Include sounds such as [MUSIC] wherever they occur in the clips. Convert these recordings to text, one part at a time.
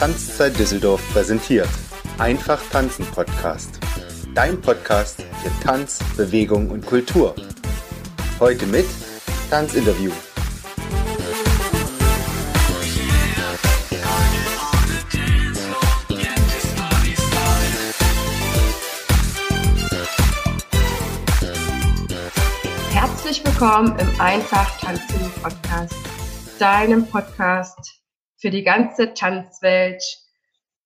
Tanzzeit Düsseldorf präsentiert. Einfach tanzen Podcast. Dein Podcast für Tanz, Bewegung und Kultur. Heute mit Tanzinterview. Herzlich willkommen im Einfach Tanzen Podcast, deinem Podcast für die ganze Tanzwelt.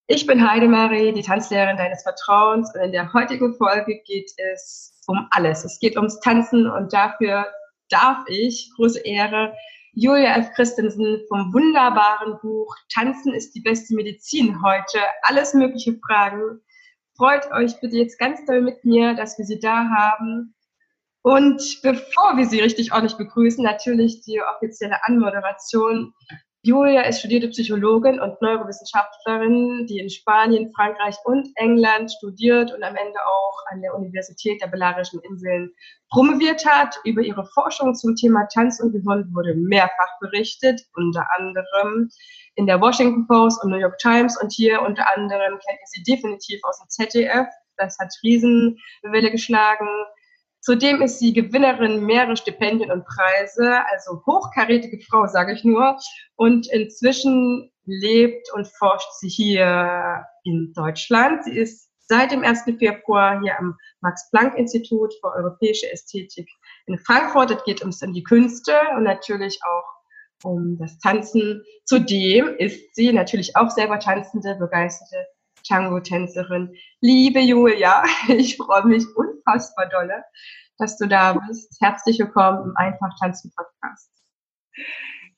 Ich bin Heidemarie, die Tanzlehrerin deines Vertrauens und in der heutigen Folge geht es um alles. Es geht ums Tanzen und dafür darf ich, große Ehre, Julia F. Christensen vom wunderbaren Buch Tanzen ist die beste Medizin heute. Alles mögliche Fragen. Freut euch bitte jetzt ganz doll mit mir, dass wir sie da haben. Und bevor wir sie richtig ordentlich begrüßen, natürlich die offizielle Anmoderation. Julia ist studierte Psychologin und Neurowissenschaftlerin, die in Spanien, Frankreich und England studiert und am Ende auch an der Universität der Belarischen Inseln promoviert hat. Über ihre Forschung zum Thema Tanz und Gehirn wurde mehrfach berichtet, unter anderem in der Washington Post und New York Times und hier unter anderem kennt ihr sie definitiv aus dem ZDF. Das hat Riesenwelle geschlagen. Zudem ist sie Gewinnerin mehrerer Stipendien und Preise, also hochkarätige Frau, sage ich nur. Und inzwischen lebt und forscht sie hier in Deutschland. Sie ist seit dem 1. Februar hier am Max-Planck-Institut für europäische Ästhetik in Frankfurt. Es geht ums um die Künste und natürlich auch um das Tanzen. Zudem ist sie natürlich auch selber tanzende, begeisterte Tango-Tänzerin. Liebe Julia, [LAUGHS] ich freue mich unfassbar dolle, dass du da bist. Herzlich willkommen im Einfach Tanzen Podcast.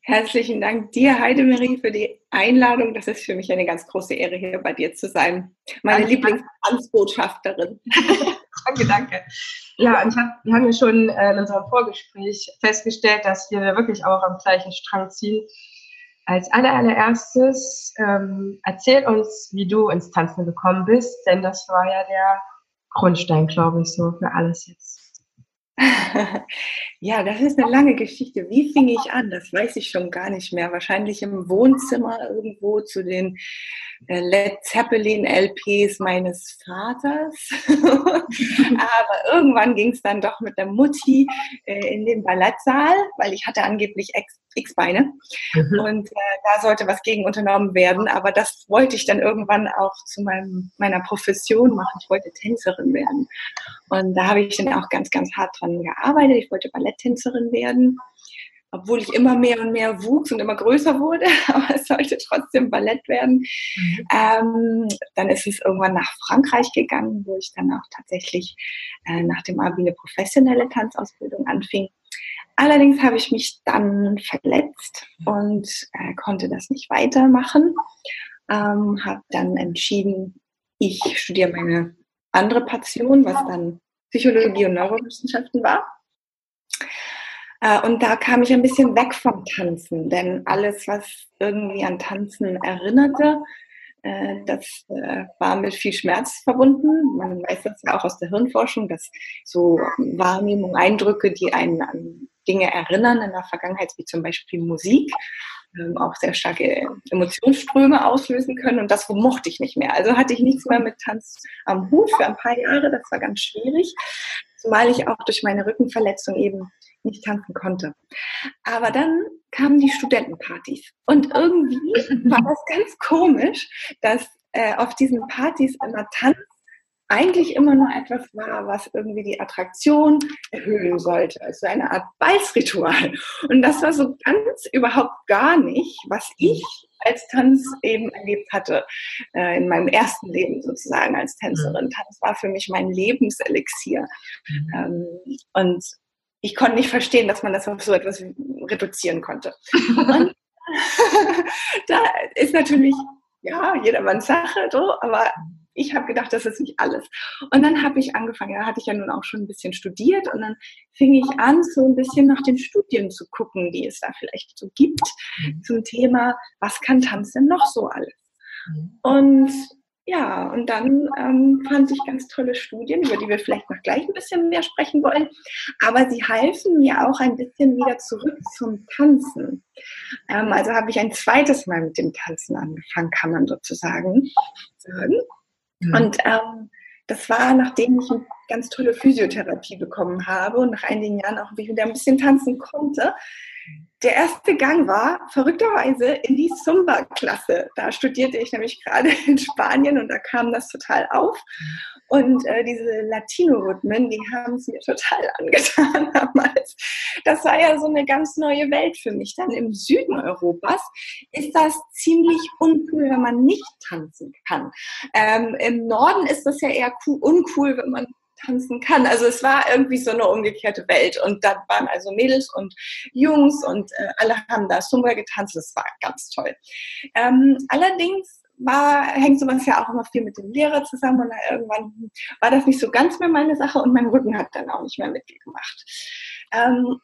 Herzlichen Dank dir, Heidemarie, für die Einladung. Das ist für mich eine ganz große Ehre, hier bei dir zu sein. Meine Lieblingstanzbotschafterin. [LAUGHS] danke, danke. Ja, und hab, wir haben ja schon äh, in unserem Vorgespräch festgestellt, dass wir wirklich auch am gleichen Strang ziehen. Als allererstes ähm, erzähl uns, wie du ins Tanzen gekommen bist, denn das war ja der Grundstein, glaube ich, so für alles jetzt. [LAUGHS] ja, das ist eine lange Geschichte. Wie fing ich an? Das weiß ich schon gar nicht mehr. Wahrscheinlich im Wohnzimmer irgendwo zu den äh, Led Zeppelin LPs meines Vaters. [LAUGHS] Aber irgendwann ging es dann doch mit der Mutti äh, in den Ballettsaal, weil ich hatte angeblich X-Beine. Mhm. Und äh, da sollte was gegen unternommen werden. Aber das wollte ich dann irgendwann auch zu meinem, meiner Profession machen. Ich wollte Tänzerin werden. Und da habe ich dann auch ganz, ganz hart dran gearbeitet. Ich wollte Balletttänzerin werden obwohl ich immer mehr und mehr wuchs und immer größer wurde, [LAUGHS] aber es sollte trotzdem Ballett werden. Mhm. Ähm, dann ist es irgendwann nach Frankreich gegangen, wo ich dann auch tatsächlich äh, nach dem Abi eine professionelle Tanzausbildung anfing. Allerdings habe ich mich dann verletzt und äh, konnte das nicht weitermachen. Ähm, habe dann entschieden, ich studiere meine andere Passion, was dann Psychologie und Neurowissenschaften war. Äh, und da kam ich ein bisschen weg vom Tanzen, denn alles, was irgendwie an Tanzen erinnerte, äh, das äh, war mit viel Schmerz verbunden. Man weiß das ja auch aus der Hirnforschung, dass so Wahrnehmungen, Eindrücke, die einen an Dinge erinnern in der Vergangenheit, wie zum Beispiel Musik, ähm, auch sehr starke Emotionsströme auslösen können. Und das mochte ich nicht mehr. Also hatte ich nichts mehr mit Tanz am Hut für ein paar Jahre. Das war ganz schwierig, zumal ich auch durch meine Rückenverletzung eben nicht tanzen konnte. Aber dann kamen die Studentenpartys. Und irgendwie war das ganz komisch, dass äh, auf diesen Partys immer Tanz eigentlich immer nur etwas war, was irgendwie die Attraktion erhöhen sollte. Also eine Art Beißritual. Und das war so ganz überhaupt gar nicht, was ich als Tanz eben erlebt hatte, äh, in meinem ersten Leben sozusagen als Tänzerin. Tanz war für mich mein Lebenselixier. Mhm. Ähm, und ich konnte nicht verstehen, dass man das auf so etwas reduzieren konnte. [LAUGHS] Und [LAUGHS] da ist natürlich, ja, jedermanns Sache, so, aber ich habe gedacht, das ist nicht alles. Und dann habe ich angefangen, da hatte ich ja nun auch schon ein bisschen studiert und dann fing ich an, so ein bisschen nach den Studien zu gucken, die es da vielleicht so gibt, mhm. zum Thema, was kann Tanz denn noch so alles? Mhm. Und ja, und dann ähm, fand ich ganz tolle Studien, über die wir vielleicht noch gleich ein bisschen mehr sprechen wollen. Aber sie halfen mir auch ein bisschen wieder zurück zum Tanzen. Ähm, also habe ich ein zweites Mal mit dem Tanzen angefangen, kann man sozusagen sagen. Mhm. Und ähm, das war, nachdem ich eine ganz tolle Physiotherapie bekommen habe und nach einigen Jahren auch wieder ein bisschen tanzen konnte, der erste Gang war verrückterweise in die Zumba-Klasse. Da studierte ich nämlich gerade in Spanien und da kam das total auf. Und äh, diese Latino-Rhythmen, die haben es mir total [LAUGHS] angetan damals. Das war ja so eine ganz neue Welt für mich. Dann im Süden Europas ist das ziemlich uncool, wenn man nicht tanzen kann. Ähm, Im Norden ist das ja eher uncool, wenn man tanzen kann. Also es war irgendwie so eine umgekehrte Welt. Und da waren also Mädels und Jungs und äh, alle haben da Zumba getanzt. Das war ganz toll. Ähm, allerdings war, hängt sowas ja auch immer viel mit dem Lehrer zusammen und irgendwann war das nicht so ganz mehr meine Sache und mein Rücken hat dann auch nicht mehr mitgemacht. Ähm,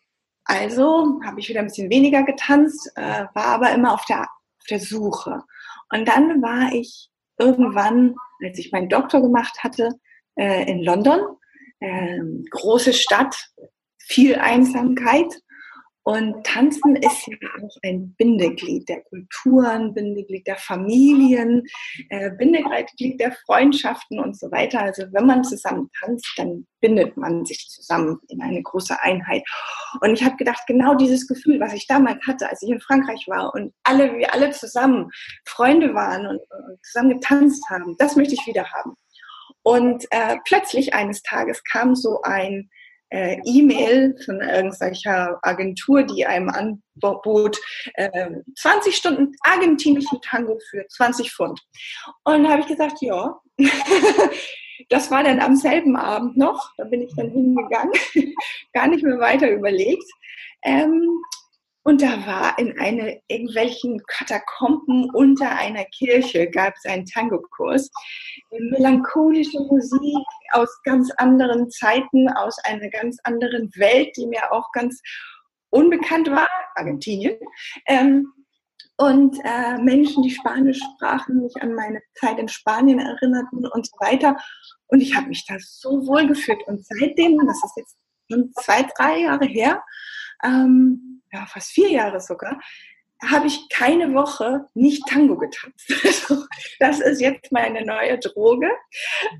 also habe ich wieder ein bisschen weniger getanzt, äh, war aber immer auf der, auf der Suche. Und dann war ich irgendwann, als ich meinen Doktor gemacht hatte, äh, in London. Ähm, große Stadt, viel Einsamkeit. Und Tanzen ist ja auch ein Bindeglied der Kulturen, Bindeglied der Familien, äh, Bindeglied der Freundschaften und so weiter. Also wenn man zusammen tanzt, dann bindet man sich zusammen in eine große Einheit. Und ich habe gedacht, genau dieses Gefühl, was ich damals hatte, als ich in Frankreich war und alle, wir alle zusammen Freunde waren und, und zusammen getanzt haben, das möchte ich wieder haben. Und äh, plötzlich eines Tages kam so ein äh, E-Mail von irgendwelcher Agentur, die einem anbot, äh, 20 Stunden argentinischen Tango für 20 Pfund. Und habe ich gesagt, ja. [LAUGHS] das war dann am selben Abend noch. Da bin ich dann hingegangen, [LAUGHS] gar nicht mehr weiter überlegt. Ähm, und da war in eine, irgendwelchen Katakomben unter einer Kirche gab es einen Tango-Kurs. Melancholische Musik aus ganz anderen Zeiten, aus einer ganz anderen Welt, die mir auch ganz unbekannt war, Argentinien. Ähm, und äh, Menschen, die Spanisch sprachen, mich an meine Zeit in Spanien erinnerten und so weiter. Und ich habe mich da so wohl gefühlt. Und seitdem, das ist jetzt schon zwei, drei Jahre her, ähm, ja, fast vier Jahre sogar, habe ich keine Woche nicht Tango getanzt. [LAUGHS] Also, das ist jetzt meine neue Droge,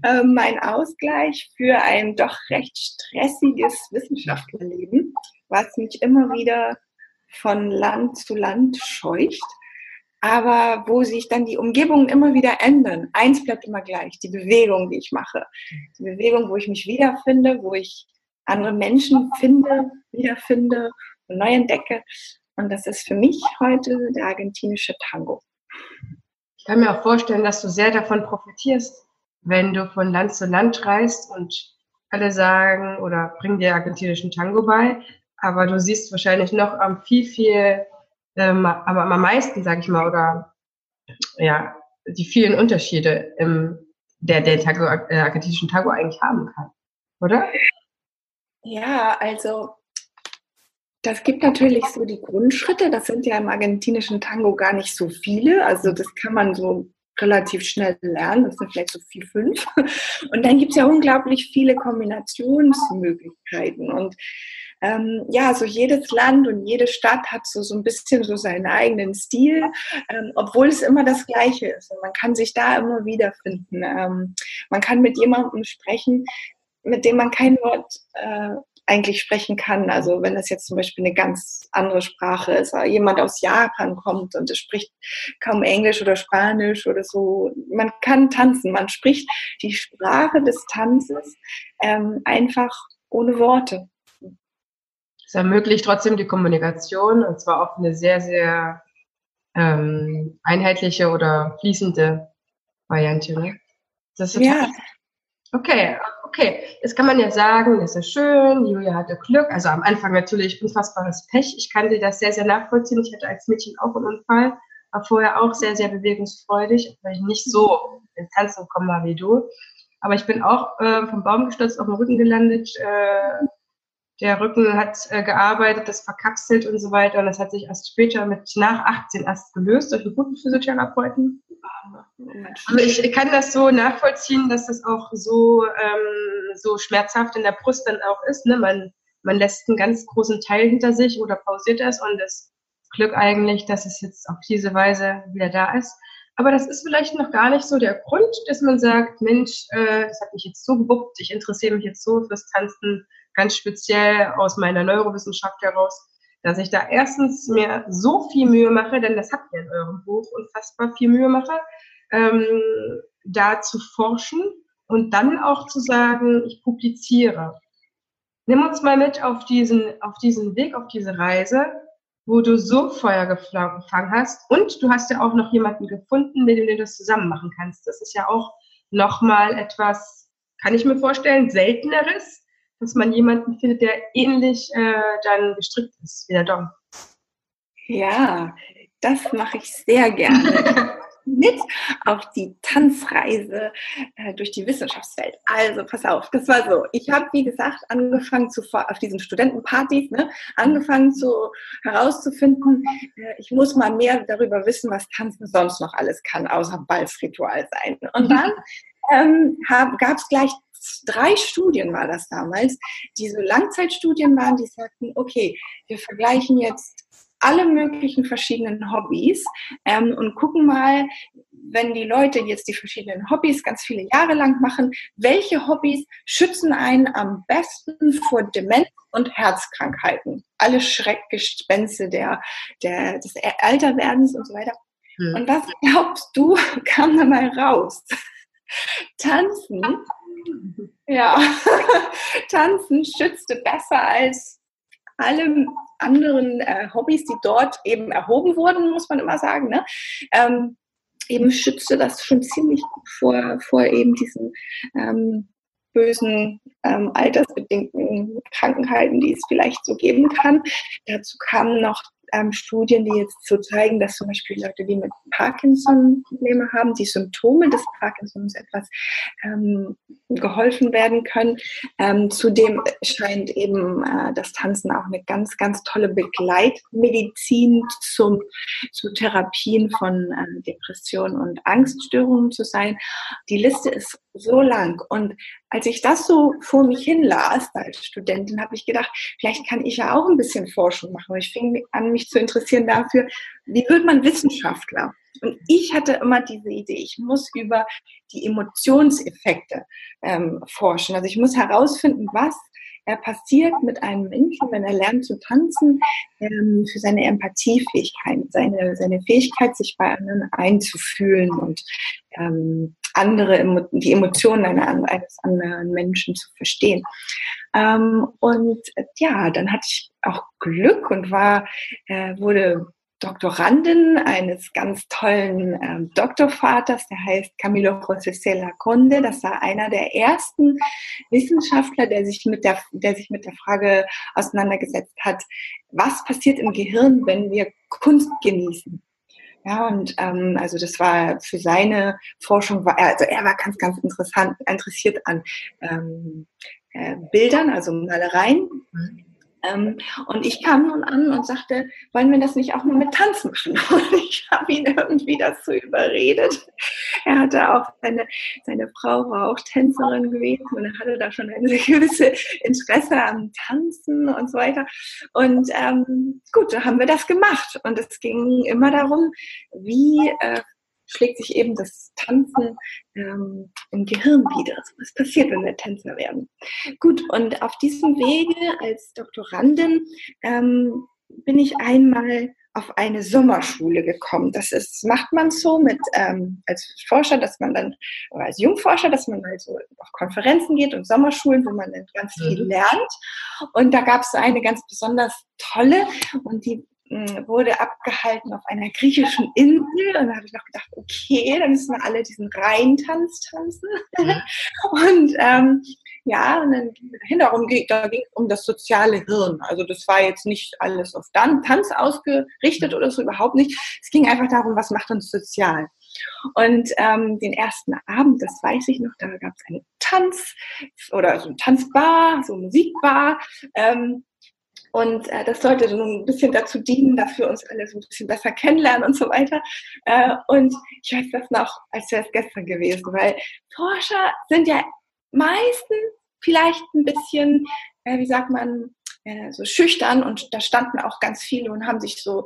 äh, mein Ausgleich für ein doch recht stressiges Wissenschaftlerleben, was mich immer wieder von Land zu Land scheucht, aber wo sich dann die Umgebungen immer wieder ändern. Eins bleibt immer gleich, die Bewegung, die ich mache. Die Bewegung, wo ich mich wiederfinde, wo ich andere Menschen finde, wiederfinde neu entdecke. Und das ist für mich heute der argentinische Tango. Ich kann mir auch vorstellen, dass du sehr davon profitierst, wenn du von Land zu Land reist und alle sagen oder bringen dir argentinischen Tango bei. Aber du siehst wahrscheinlich noch am viel, viel, ähm, aber am meisten, sage ich mal, oder ja, die vielen Unterschiede im, der der Tango, äh, argentinischen Tango eigentlich haben kann, oder? Ja, also das gibt natürlich so die Grundschritte. Das sind ja im argentinischen Tango gar nicht so viele. Also das kann man so relativ schnell lernen. Das sind vielleicht so vier, fünf. Und dann gibt es ja unglaublich viele Kombinationsmöglichkeiten. Und ähm, ja, so jedes Land und jede Stadt hat so, so ein bisschen so seinen eigenen Stil, ähm, obwohl es immer das Gleiche ist. Und man kann sich da immer wiederfinden. Ähm, man kann mit jemandem sprechen, mit dem man kein Wort äh, eigentlich sprechen kann. Also wenn das jetzt zum Beispiel eine ganz andere Sprache ist, oder jemand aus Japan kommt und es spricht kaum Englisch oder Spanisch oder so, man kann tanzen, man spricht die Sprache des Tanzes ähm, einfach ohne Worte. Es ermöglicht trotzdem die Kommunikation und zwar auf eine sehr, sehr ähm, einheitliche oder fließende Variante. Ne? Das ist ja. Okay, okay, jetzt kann man ja sagen, das ist schön, Julia hatte Glück. Also am Anfang natürlich unfassbares Pech. Ich kann dir das sehr, sehr nachvollziehen. Ich hatte als Mädchen auch einen Unfall, war vorher auch sehr, sehr bewegungsfreudig, weil ich nicht so ins Tanzen gekommen war wie du. Aber ich bin auch äh, vom Baum gestürzt, auf dem Rücken gelandet. Äh, der Rücken hat äh, gearbeitet, das verkapselt und so weiter. Und das hat sich erst später mit nach 18 erst gelöst durch einen guten Physiotherapeuten. Aber ich kann das so nachvollziehen, dass das auch so, ähm, so schmerzhaft in der Brust dann auch ist. Ne? Man, man lässt einen ganz großen Teil hinter sich oder pausiert es und das Glück eigentlich, dass es jetzt auf diese Weise wieder da ist. Aber das ist vielleicht noch gar nicht so der Grund, dass man sagt, Mensch, äh, das hat mich jetzt so gewuppt, ich interessiere mich jetzt so fürs Tanzen, ganz speziell aus meiner Neurowissenschaft heraus, dass ich da erstens mir so viel Mühe mache, denn das habt ihr in eurem Buch unfassbar viel Mühe mache, ähm, da zu forschen und dann auch zu sagen, ich publiziere. Nimm uns mal mit auf diesen, auf diesen Weg, auf diese Reise wo du so Feuer gefangen hast und du hast ja auch noch jemanden gefunden, mit dem du das zusammen machen kannst. Das ist ja auch nochmal etwas, kann ich mir vorstellen, selteneres, dass man jemanden findet, der ähnlich äh, dann gestrickt ist wie der Dom. Ja, das mache ich sehr gerne. [LAUGHS] mit auf die Tanzreise äh, durch die Wissenschaftswelt. Also pass auf, das war so. Ich habe, wie gesagt, angefangen zu auf diesen Studentenpartys, ne, angefangen zu herauszufinden, äh, ich muss mal mehr darüber wissen, was Tanzen sonst noch alles kann, außer Balzritual sein. Und dann [LAUGHS] ähm, gab es gleich drei Studien war das damals, die so Langzeitstudien waren, die sagten, okay, wir vergleichen jetzt alle möglichen verschiedenen Hobbys ähm, und gucken mal, wenn die Leute jetzt die verschiedenen Hobbys ganz viele Jahre lang machen, welche Hobbys schützen einen am besten vor Demenz und Herzkrankheiten? Alle Schreckgespenste der, der, des Alterwerdens und so weiter. Hm. Und was glaubst du, [LAUGHS] kam da mal raus? Tanzen, ja, [LAUGHS] Tanzen schützte besser als alle anderen äh, Hobbys, die dort eben erhoben wurden, muss man immer sagen, ne? ähm, eben schützte das schon ziemlich vor, vor eben diesen ähm, bösen ähm, altersbedingten Krankheiten, die es vielleicht so geben kann. Dazu kamen noch ähm, Studien, die jetzt so zeigen, dass zum Beispiel Leute, die mit Parkinson Probleme haben, die Symptome des Parkinsons etwas ähm, geholfen werden können. Ähm, zudem scheint eben äh, das Tanzen auch eine ganz, ganz tolle Begleitmedizin zum, zu Therapien von äh, Depressionen und Angststörungen zu sein. Die Liste ist so lang und als ich das so vor mich hin las als Studentin, habe ich gedacht, vielleicht kann ich ja auch ein bisschen Forschung machen. Ich fing an, mich zu interessieren dafür, wie wird man Wissenschaftler? Und ich hatte immer diese Idee, ich muss über die Emotionseffekte ähm, forschen. Also ich muss herausfinden, was er passiert mit einem Menschen, wenn er lernt zu tanzen, ähm, für seine Empathiefähigkeit, seine, seine Fähigkeit, sich bei anderen einzufühlen und ähm, andere, die Emotionen eines anderen Menschen zu verstehen. Ähm, und ja, dann hatte ich auch Glück und war, äh, wurde Doktorandin eines ganz tollen ähm, Doktorvaters, der heißt Camilo José Conde. Das war einer der ersten Wissenschaftler, der sich mit der, der sich mit der Frage auseinandergesetzt hat, was passiert im Gehirn, wenn wir Kunst genießen. Ja, und ähm, also das war für seine Forschung, war also er war ganz, ganz interessant, interessiert an ähm, äh, Bildern, also Malereien. Mhm. Ähm, und ich kam nun an und sagte, wollen wir das nicht auch mal mit Tanz machen? [LAUGHS] Und ich habe ihn irgendwie dazu überredet. Er hatte auch seine, seine Frau war auch Tänzerin gewesen und er hatte da schon ein gewisses Interesse am Tanzen und so weiter. Und ähm, gut, da haben wir das gemacht. Und es ging immer darum, wie äh, schlägt sich eben das Tanzen ähm, im Gehirn wieder. Also was passiert, wenn wir Tänzer werden? Gut, und auf diesem Wege als Doktorandin ähm, bin ich einmal auf eine Sommerschule gekommen. Das ist, macht man so mit ähm, als Forscher, dass man dann, oder als Jungforscher, dass man halt so auf Konferenzen geht und Sommerschulen, wo man dann ganz viel mhm. lernt. Und da gab es eine ganz besonders tolle und die wurde abgehalten auf einer griechischen Insel. Und da habe ich noch gedacht, okay, dann müssen wir alle diesen Rheintanz tanzen. Mhm. [LAUGHS] Und ähm, ja, und dann hinterherum ging, da ging es um das soziale Hirn. Also das war jetzt nicht alles auf Tanz ausgerichtet oder so, überhaupt nicht. Es ging einfach darum, was macht uns sozial. Und ähm, den ersten Abend, das weiß ich noch, da gab es eine Tanz oder so ein Tanzbar, so eine Musikbar. Ähm, Und äh, das sollte so ein bisschen dazu dienen, dass wir uns alle so ein bisschen besser kennenlernen und so weiter. Äh, und ich weiß das noch, als wäre es gestern gewesen, weil Forscher sind ja meistens vielleicht ein bisschen, äh, wie sagt man, äh, so schüchtern und da standen auch ganz viele und haben sich so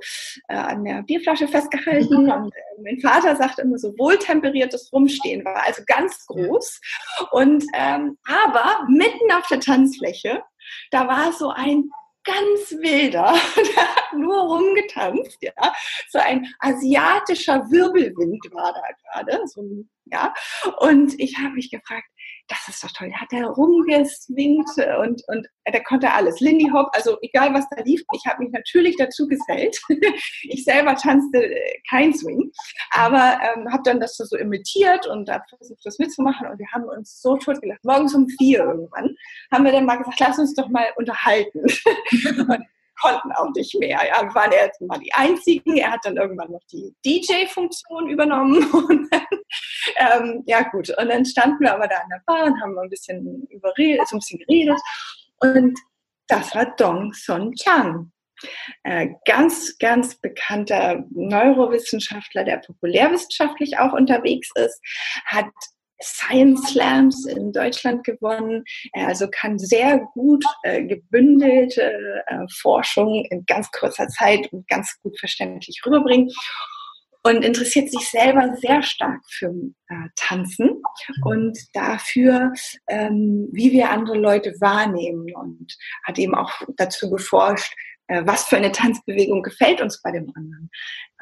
äh, an der Bierflasche festgehalten mhm. und äh, mein Vater sagt immer so wohltemperiertes Rumstehen war also ganz groß und ähm, aber mitten auf der Tanzfläche da war so ein ganz wilder, [LAUGHS] der hat nur rumgetanzt, ja. So ein asiatischer Wirbelwind war da gerade, so, ja. Und ich habe mich gefragt, das ist doch toll. Der hat da rumgeswingt und, und der konnte alles. Lindy Hop, also egal was da lief, ich habe mich natürlich dazu gesellt. [LAUGHS] ich selber tanzte äh, kein Swing, aber ähm, habe dann das so imitiert und habe versucht, das mitzumachen und wir haben uns so tot gelacht. Morgens um vier irgendwann haben wir dann mal gesagt, lass uns doch mal unterhalten. [LAUGHS] konnten auch nicht mehr. Ja, wir waren erst mal die Einzigen. Er hat dann irgendwann noch die DJ-Funktion übernommen. [LAUGHS] Und dann, ähm, ja gut, und dann standen wir aber da an der Bar und haben ein bisschen überredet, so ein bisschen geredet. Und das war Dong Son Chang. Äh, ganz, ganz bekannter Neurowissenschaftler, der populärwissenschaftlich auch unterwegs ist, hat Science Slams in Deutschland gewonnen. Er also kann sehr gut äh, gebündelte äh, Forschung in ganz kurzer Zeit und ganz gut verständlich rüberbringen und interessiert sich selber sehr stark für äh, Tanzen und dafür, ähm, wie wir andere Leute wahrnehmen und hat eben auch dazu geforscht, äh, was für eine Tanzbewegung gefällt uns bei dem anderen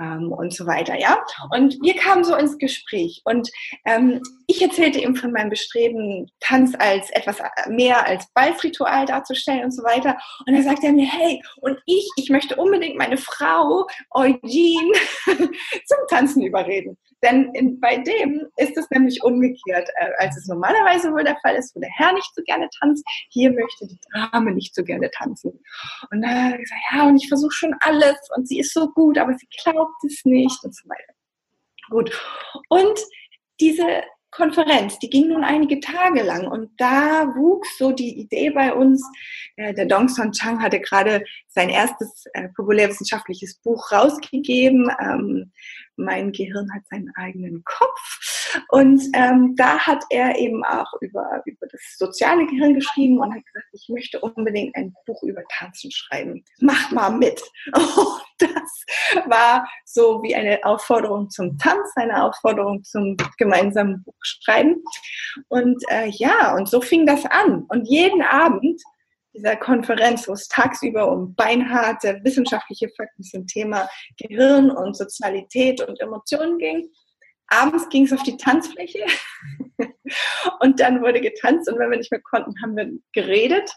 ähm, und so weiter, ja. Und wir kamen so ins Gespräch und ähm, ich erzählte ihm von meinem Bestreben, Tanz als etwas mehr als Balzritual darzustellen und so weiter. Und er sagte mir, hey, und ich, ich möchte unbedingt meine Frau Eugene [LAUGHS] zum Tanzen überreden. Denn in, bei dem ist es nämlich umgekehrt, äh, als es normalerweise wohl der Fall ist, wo der Herr nicht so gerne tanzt. Hier möchte die Dame nicht so gerne tanzen. Und dann hat er gesagt, ja, und ich versuche schon alles und sie ist so gut, aber sie glaubt es nicht und so weiter. Gut. Und diese Konferenz, die ging nun einige Tage lang und da wuchs so die Idee bei uns. Äh, der Dong Son Chang hatte gerade sein erstes äh, populärwissenschaftliches Buch rausgegeben. Ähm, mein Gehirn hat seinen eigenen Kopf. Und ähm, da hat er eben auch über, über das soziale Gehirn geschrieben und hat gesagt, ich möchte unbedingt ein Buch über Tanzen schreiben. Macht mal mit. [LAUGHS] Und das war so wie eine Aufforderung zum Tanz, eine Aufforderung zum gemeinsamen Buch schreiben. Und äh, ja, und so fing das an. Und jeden Abend dieser Konferenz, wo es tagsüber um beinharte wissenschaftliche Fakten zum Thema Gehirn und Sozialität und Emotionen ging. Abends ging es auf die Tanzfläche [LAUGHS] und dann wurde getanzt und wenn wir nicht mehr konnten, haben wir geredet.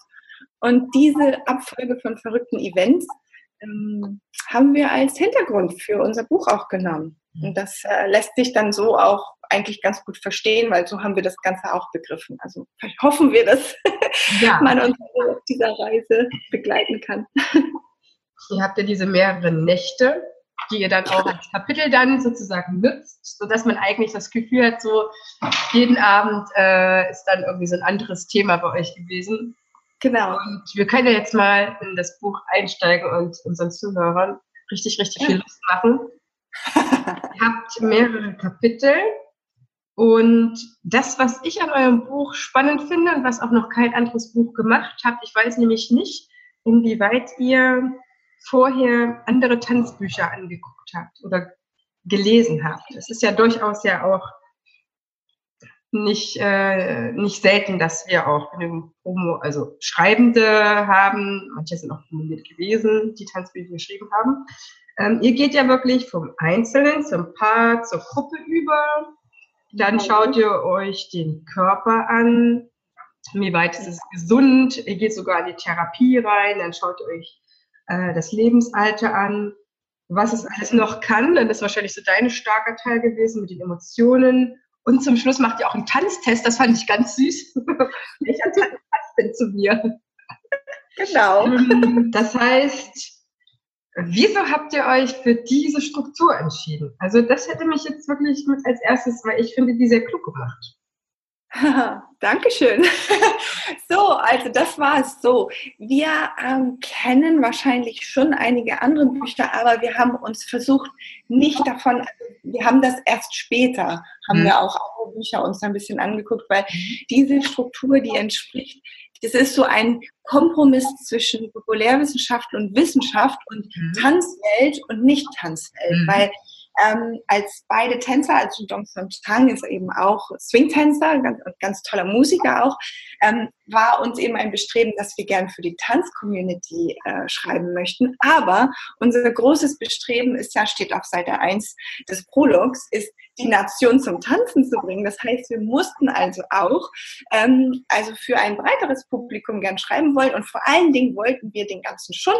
Und diese Abfolge von verrückten Events ähm, haben wir als Hintergrund für unser Buch auch genommen. Und das äh, lässt sich dann so auch eigentlich ganz gut verstehen, weil so haben wir das Ganze auch begriffen. Also hoffen wir, dass [LAUGHS] ja. man uns auf dieser Reise begleiten kann. Ihr habt ja diese mehreren Nächte, die ihr dann auch als Kapitel dann sozusagen nutzt, sodass man eigentlich das Gefühl hat, so jeden Abend äh, ist dann irgendwie so ein anderes Thema bei euch gewesen. Genau. Und wir können ja jetzt mal in das Buch einsteigen und unseren Zuhörern richtig, richtig viel Lust machen. ihr habt mehrere Kapitel und das, was ich an eurem Buch spannend finde und was auch noch kein anderes Buch gemacht habt, ich weiß nämlich nicht, inwieweit ihr vorher andere Tanzbücher angeguckt habt oder gelesen habt. Es ist ja durchaus ja auch nicht, äh, nicht selten, dass wir auch genügend Promo, also Schreibende haben, manche sind auch promoviert gewesen, die Tanzbücher geschrieben haben. Ähm, ihr geht ja wirklich vom Einzelnen zum Paar, zur Gruppe über. Dann schaut ihr euch den Körper an, wie weit ist es gesund, ihr geht sogar in die Therapie rein, dann schaut ihr euch äh, das Lebensalter an, was es alles noch kann, dann ist wahrscheinlich so dein starker Teil gewesen mit den Emotionen. Und zum Schluss macht ihr auch einen Tanztest, das fand ich ganz süß. [LAUGHS] Welcher Tanz passt denn zu mir? Genau. [LAUGHS] Ähm, das heißt, Wieso habt ihr euch für diese Struktur entschieden? Also das hätte mich jetzt wirklich mit als erstes, weil ich finde die sehr klug gemacht. [LAUGHS] Dankeschön. [LAUGHS] So, also das war es so. Wir ähm, kennen wahrscheinlich schon einige andere Bücher, aber wir haben uns versucht, nicht davon, wir haben das erst später, haben mhm. wir auch andere Bücher uns ein bisschen angeguckt, weil diese Struktur, die entspricht, das ist so ein Kompromiss zwischen Populärwissenschaft und Wissenschaft und mhm. Tanzwelt und Nicht-Tanzwelt, mhm. weil ähm, als beide Tänzer, also Dong Son Tang ist eben auch Swing-Tänzer, ganz, ganz toller Musiker auch, ähm, war uns eben ein Bestreben, dass wir gern für die Tanz-Community äh, schreiben möchten. Aber unser großes Bestreben ist ja, steht auf Seite 1 des Prologs, ist die Nation zum Tanzen zu bringen. Das heißt, wir mussten also auch ähm, also für ein breiteres Publikum gern schreiben wollen und vor allen Dingen wollten wir den ganzen schon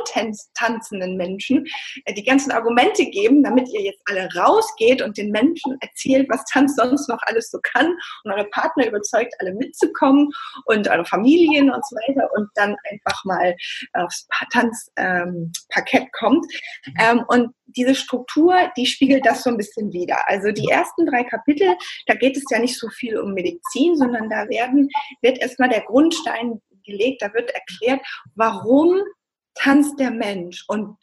tanzenden Menschen äh, die ganzen Argumente geben, damit ihr jetzt alle rausgeht und den Menschen erzählt, was Tanz sonst noch alles so kann und eure Partner überzeugt, alle mitzukommen und eure Familien und so weiter und dann einfach mal aufs Tanzparkett ähm, kommt. Ähm, und diese Struktur, die spiegelt das so ein bisschen wieder. Also die ersten drei Kapitel, da geht es ja nicht so viel um Medizin, sondern da werden, wird erstmal der Grundstein gelegt, da wird erklärt, warum tanzt der Mensch und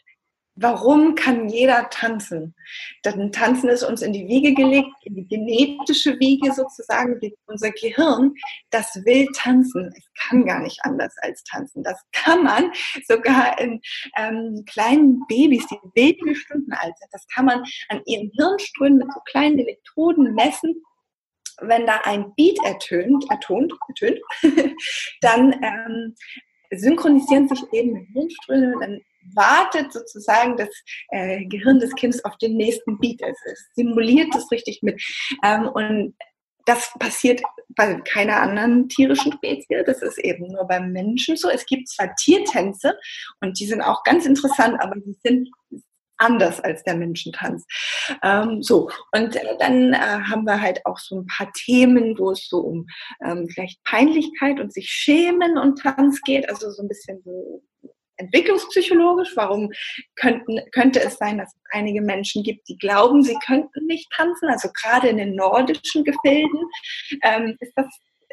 Warum kann jeder tanzen? Dann Tanzen ist uns in die Wiege gelegt, in die genetische Wiege sozusagen. Unser Gehirn, das will tanzen. Es kann gar nicht anders als tanzen. Das kann man sogar in ähm, kleinen Babys, die wenige Stunden alt sind, das kann man an ihren Hirnströmen mit so kleinen Elektroden messen wenn da ein Beat ertönt, ertont, ertönt, [LAUGHS] dann ähm, synchronisieren sich eben Hirnströme, dann wartet sozusagen das äh, Gehirn des Kindes auf den nächsten Beat. Es simuliert das richtig mit. Ähm, und das passiert bei keiner anderen tierischen Spezies. Das ist eben nur beim Menschen so. Es gibt zwar Tiertänze und die sind auch ganz interessant, aber die sind anders als der Menschentanz. Ähm, so, und äh, dann äh, haben wir halt auch so ein paar Themen, wo es so um ähm, vielleicht Peinlichkeit und sich schämen und Tanz geht, also so ein bisschen so entwicklungspsychologisch? Warum könnten, könnte es sein, dass es einige Menschen gibt, die glauben, sie könnten nicht tanzen? Also gerade in den nordischen Gefilden ähm, ist das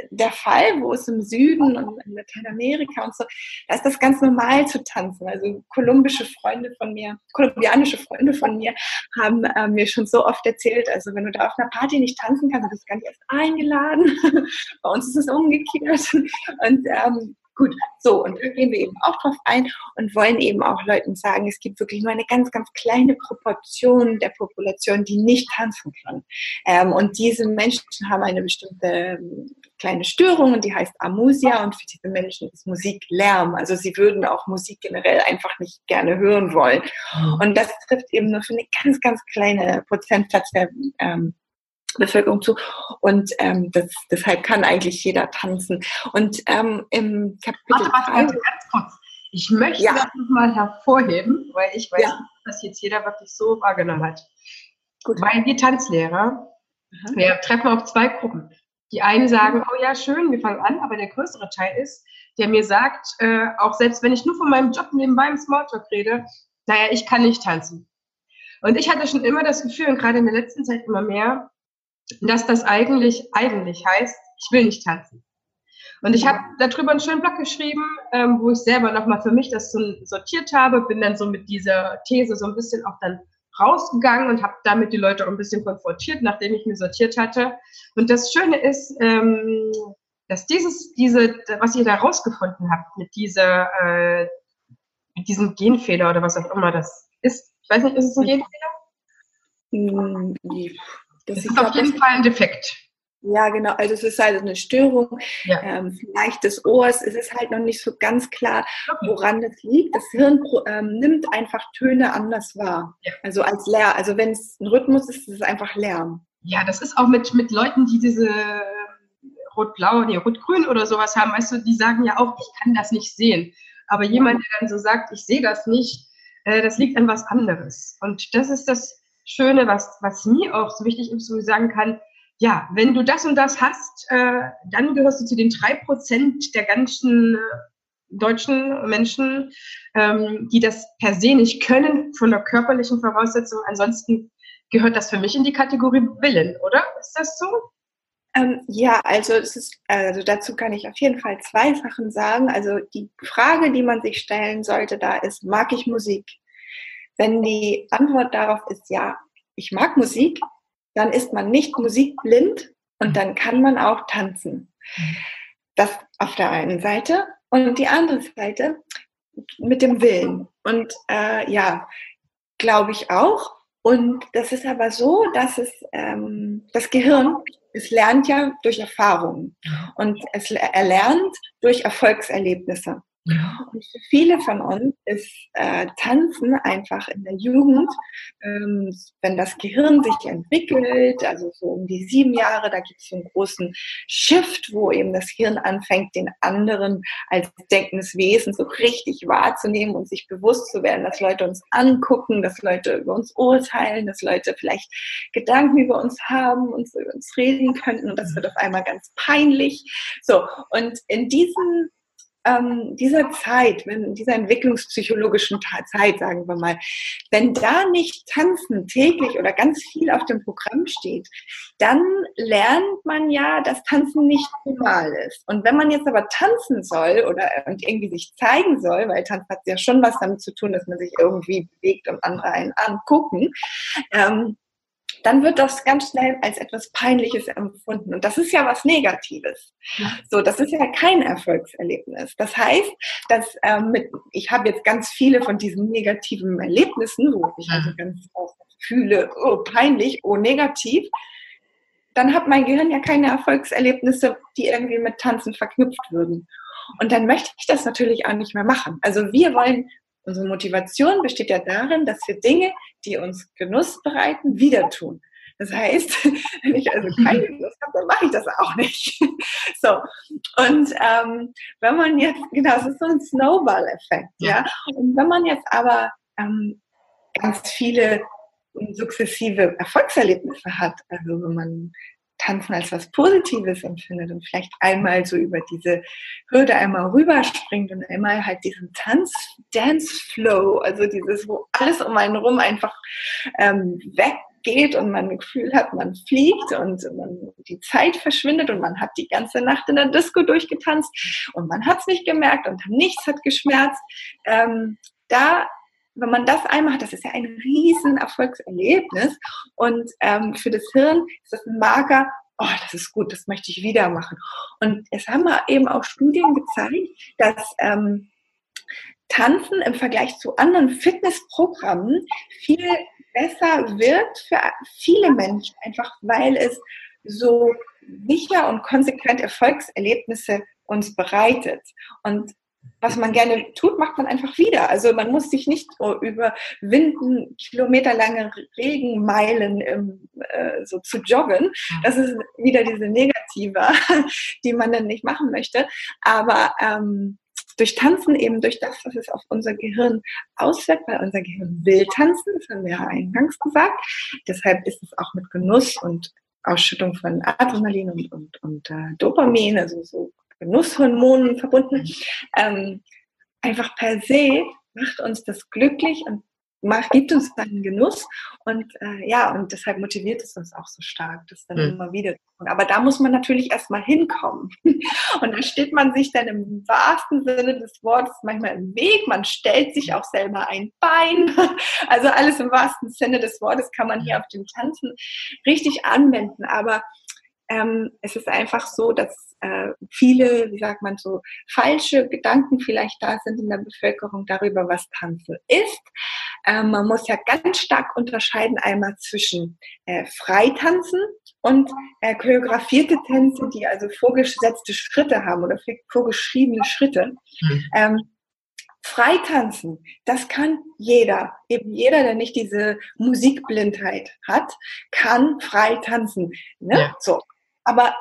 der Fall, wo es im Süden und in Lateinamerika und so, da ist das ganz normal zu tanzen. Also kolumbische Freunde von mir, kolumbianische Freunde von mir haben äh, mir schon so oft erzählt, also wenn du da auf einer Party nicht tanzen kannst, dann bist du gar nicht erst eingeladen. [LAUGHS] Bei uns ist es umgekehrt. Und ähm, Gut, so, und da gehen wir eben auch drauf ein und wollen eben auch Leuten sagen, es gibt wirklich nur eine ganz, ganz kleine Proportion der Population, die nicht tanzen kann. Ähm, und diese Menschen haben eine bestimmte ähm, kleine Störung und die heißt Amusia und für diese Menschen ist Musik Lärm. Also sie würden auch Musik generell einfach nicht gerne hören wollen. Mhm. Und das trifft eben nur für eine ganz, ganz kleine Prozentsatz der ähm, Bevölkerung zu. Und ähm, das, deshalb kann eigentlich jeder tanzen. Und ähm, im Kapitel. Warte, warte, warte, ganz kurz. Ich möchte ja. das nochmal hervorheben, weil ich weiß ja. dass jetzt jeder wirklich so wahrgenommen hat. Gut. Weil wir Tanzlehrer, mhm. wir treffen auf zwei Gruppen. Die einen sagen, oh ja, schön, wir fangen an, aber der größere Teil ist, der mir sagt, äh, auch selbst wenn ich nur von meinem Job nebenbei im Smalltalk rede, naja, ich kann nicht tanzen. Und ich hatte schon immer das Gefühl, und gerade in der letzten Zeit immer mehr, dass das eigentlich, eigentlich heißt, ich will nicht tanzen. Und ich habe darüber einen schönen Blog geschrieben, ähm, wo ich selber nochmal für mich das so sortiert habe, bin dann so mit dieser These so ein bisschen auch dann rausgegangen und habe damit die Leute auch ein bisschen konfrontiert, nachdem ich mir sortiert hatte. Und das Schöne ist, ähm, dass dieses, diese, was ihr da rausgefunden habt mit dieser, äh, mit diesem Genfehler oder was auch immer das ist, ich weiß nicht, ist es ein Genfehler? Das, das ist auf jeden Fall ein Defekt. Ja, genau. Also es ist halt eine Störung ja. ähm, vielleicht des Ohrs. Es ist halt noch nicht so ganz klar, woran das liegt. Das Hirn ähm, nimmt einfach Töne anders wahr. Ja. Also als Lärm. Also wenn es ein Rhythmus ist, ist es einfach Lärm. Ja, das ist auch mit, mit Leuten, die diese Rot-Blau, nee, Rot-Grün oder sowas haben, weißt du, die sagen ja auch, ich kann das nicht sehen. Aber jemand, der dann so sagt, ich sehe das nicht, äh, das liegt an was anderes. Und das ist das Schöne, was, was mir auch so wichtig ist, wo ich sagen kann, ja, wenn du das und das hast, äh, dann gehörst du zu den drei Prozent der ganzen äh, deutschen Menschen, ähm, die das per se nicht können, von der körperlichen Voraussetzung. Ansonsten gehört das für mich in die Kategorie Willen, oder? Ist das so? Ähm, ja, also ist, also dazu kann ich auf jeden Fall zwei Sachen sagen. Also die Frage, die man sich stellen sollte, da ist, mag ich Musik? Wenn die Antwort darauf ist ja, ich mag Musik, dann ist man nicht musikblind und dann kann man auch tanzen. Das auf der einen Seite. Und die andere Seite mit dem Willen. Und äh, ja, glaube ich auch. Und das ist aber so, dass es ähm, das Gehirn, es lernt ja durch Erfahrungen und es erlernt durch Erfolgserlebnisse. Und für viele von uns ist äh, Tanzen einfach in der Jugend, ähm, wenn das Gehirn sich entwickelt, also so um die sieben Jahre, da gibt es so einen großen Shift, wo eben das Hirn anfängt, den anderen als denkendes Wesen so richtig wahrzunehmen und sich bewusst zu werden, dass Leute uns angucken, dass Leute über uns urteilen, dass Leute vielleicht Gedanken über uns haben und so über uns reden könnten und das wird auf einmal ganz peinlich. So, und in diesem ähm, dieser Zeit, wenn dieser entwicklungspsychologischen Zeit, sagen wir mal, wenn da nicht Tanzen täglich oder ganz viel auf dem Programm steht, dann lernt man ja, dass Tanzen nicht normal ist. Und wenn man jetzt aber tanzen soll oder und irgendwie sich zeigen soll, weil Tanz hat ja schon was damit zu tun, dass man sich irgendwie bewegt und andere einen angucken, ähm, dann wird das ganz schnell als etwas Peinliches empfunden. Und das ist ja was Negatives. So, das ist ja kein Erfolgserlebnis. Das heißt, dass ähm, mit, ich habe jetzt ganz viele von diesen negativen Erlebnissen, wo ich also ganz fühle, oh, peinlich, oh, negativ. Dann hat mein Gehirn ja keine Erfolgserlebnisse, die irgendwie mit Tanzen verknüpft würden. Und dann möchte ich das natürlich auch nicht mehr machen. Also wir wollen Unsere Motivation besteht ja darin, dass wir Dinge, die uns Genuss bereiten, wieder tun. Das heißt, [LAUGHS] wenn ich also keine Genuss habe, dann mache ich das auch nicht. [LAUGHS] So. Und ähm, wenn man jetzt, genau, es ist so ein Snowball-Effekt, ja. Und wenn man jetzt aber ähm, ganz viele sukzessive Erfolgserlebnisse hat, also wenn man Tanzen als was Positives empfindet und vielleicht einmal so über diese Hürde einmal rüberspringt und einmal halt diesen Tanz, Dance Flow, also dieses, wo alles um einen rum einfach ähm, weggeht und man ein Gefühl hat, man fliegt und man, die Zeit verschwindet und man hat die ganze Nacht in der Disco durchgetanzt und man hat es nicht gemerkt und nichts hat geschmerzt. Ähm, da wenn man das einmal hat, das ist ja ein riesen Erfolgserlebnis. Und ähm, für das Hirn ist das ein Marker, oh, das ist gut, das möchte ich wieder machen. Und es haben eben auch Studien gezeigt, dass ähm, Tanzen im Vergleich zu anderen Fitnessprogrammen viel besser wird für viele Menschen, einfach weil es so sicher und konsequent Erfolgserlebnisse uns bereitet. Und was man gerne tut, macht man einfach wieder. Also man muss sich nicht überwinden, kilometerlange Regenmeilen im, äh, so zu joggen. Das ist wieder diese Negative, [LAUGHS] die man dann nicht machen möchte. Aber ähm, durch Tanzen eben, durch das, was es auf unser Gehirn auswirkt, weil unser Gehirn will tanzen, das haben wir ja eingangs gesagt. Deshalb ist es auch mit Genuss und Ausschüttung von Adrenalin und, und, und äh, Dopamin, also so Genusshormonen verbunden. Ähm, einfach per se macht uns das glücklich und macht, gibt uns dann einen Genuss und äh, ja, und deshalb motiviert es uns auch so stark, das dann mhm. immer wieder zu tun. Aber da muss man natürlich erstmal hinkommen. [LAUGHS] und da steht man sich dann im wahrsten Sinne des Wortes manchmal im Weg, man stellt sich auch selber ein Bein. [LAUGHS] Also alles im wahrsten Sinne des Wortes kann man hier auf dem Tanzen richtig anwenden. Aber ähm, es ist einfach so, dass äh, viele, wie sagt man so, falsche Gedanken vielleicht da sind in der Bevölkerung darüber, was Tanzen ist. Ähm, man muss ja ganz stark unterscheiden einmal zwischen äh, Freitanzen und äh, choreografierte Tänze, die also vorgesetzte Schritte haben oder vorgeschriebene Schritte. Mhm. Ähm, Freitanzen, das kann jeder. Eben jeder, der nicht diese Musikblindheit hat, kann frei tanzen. Ne? Ja. So. Aber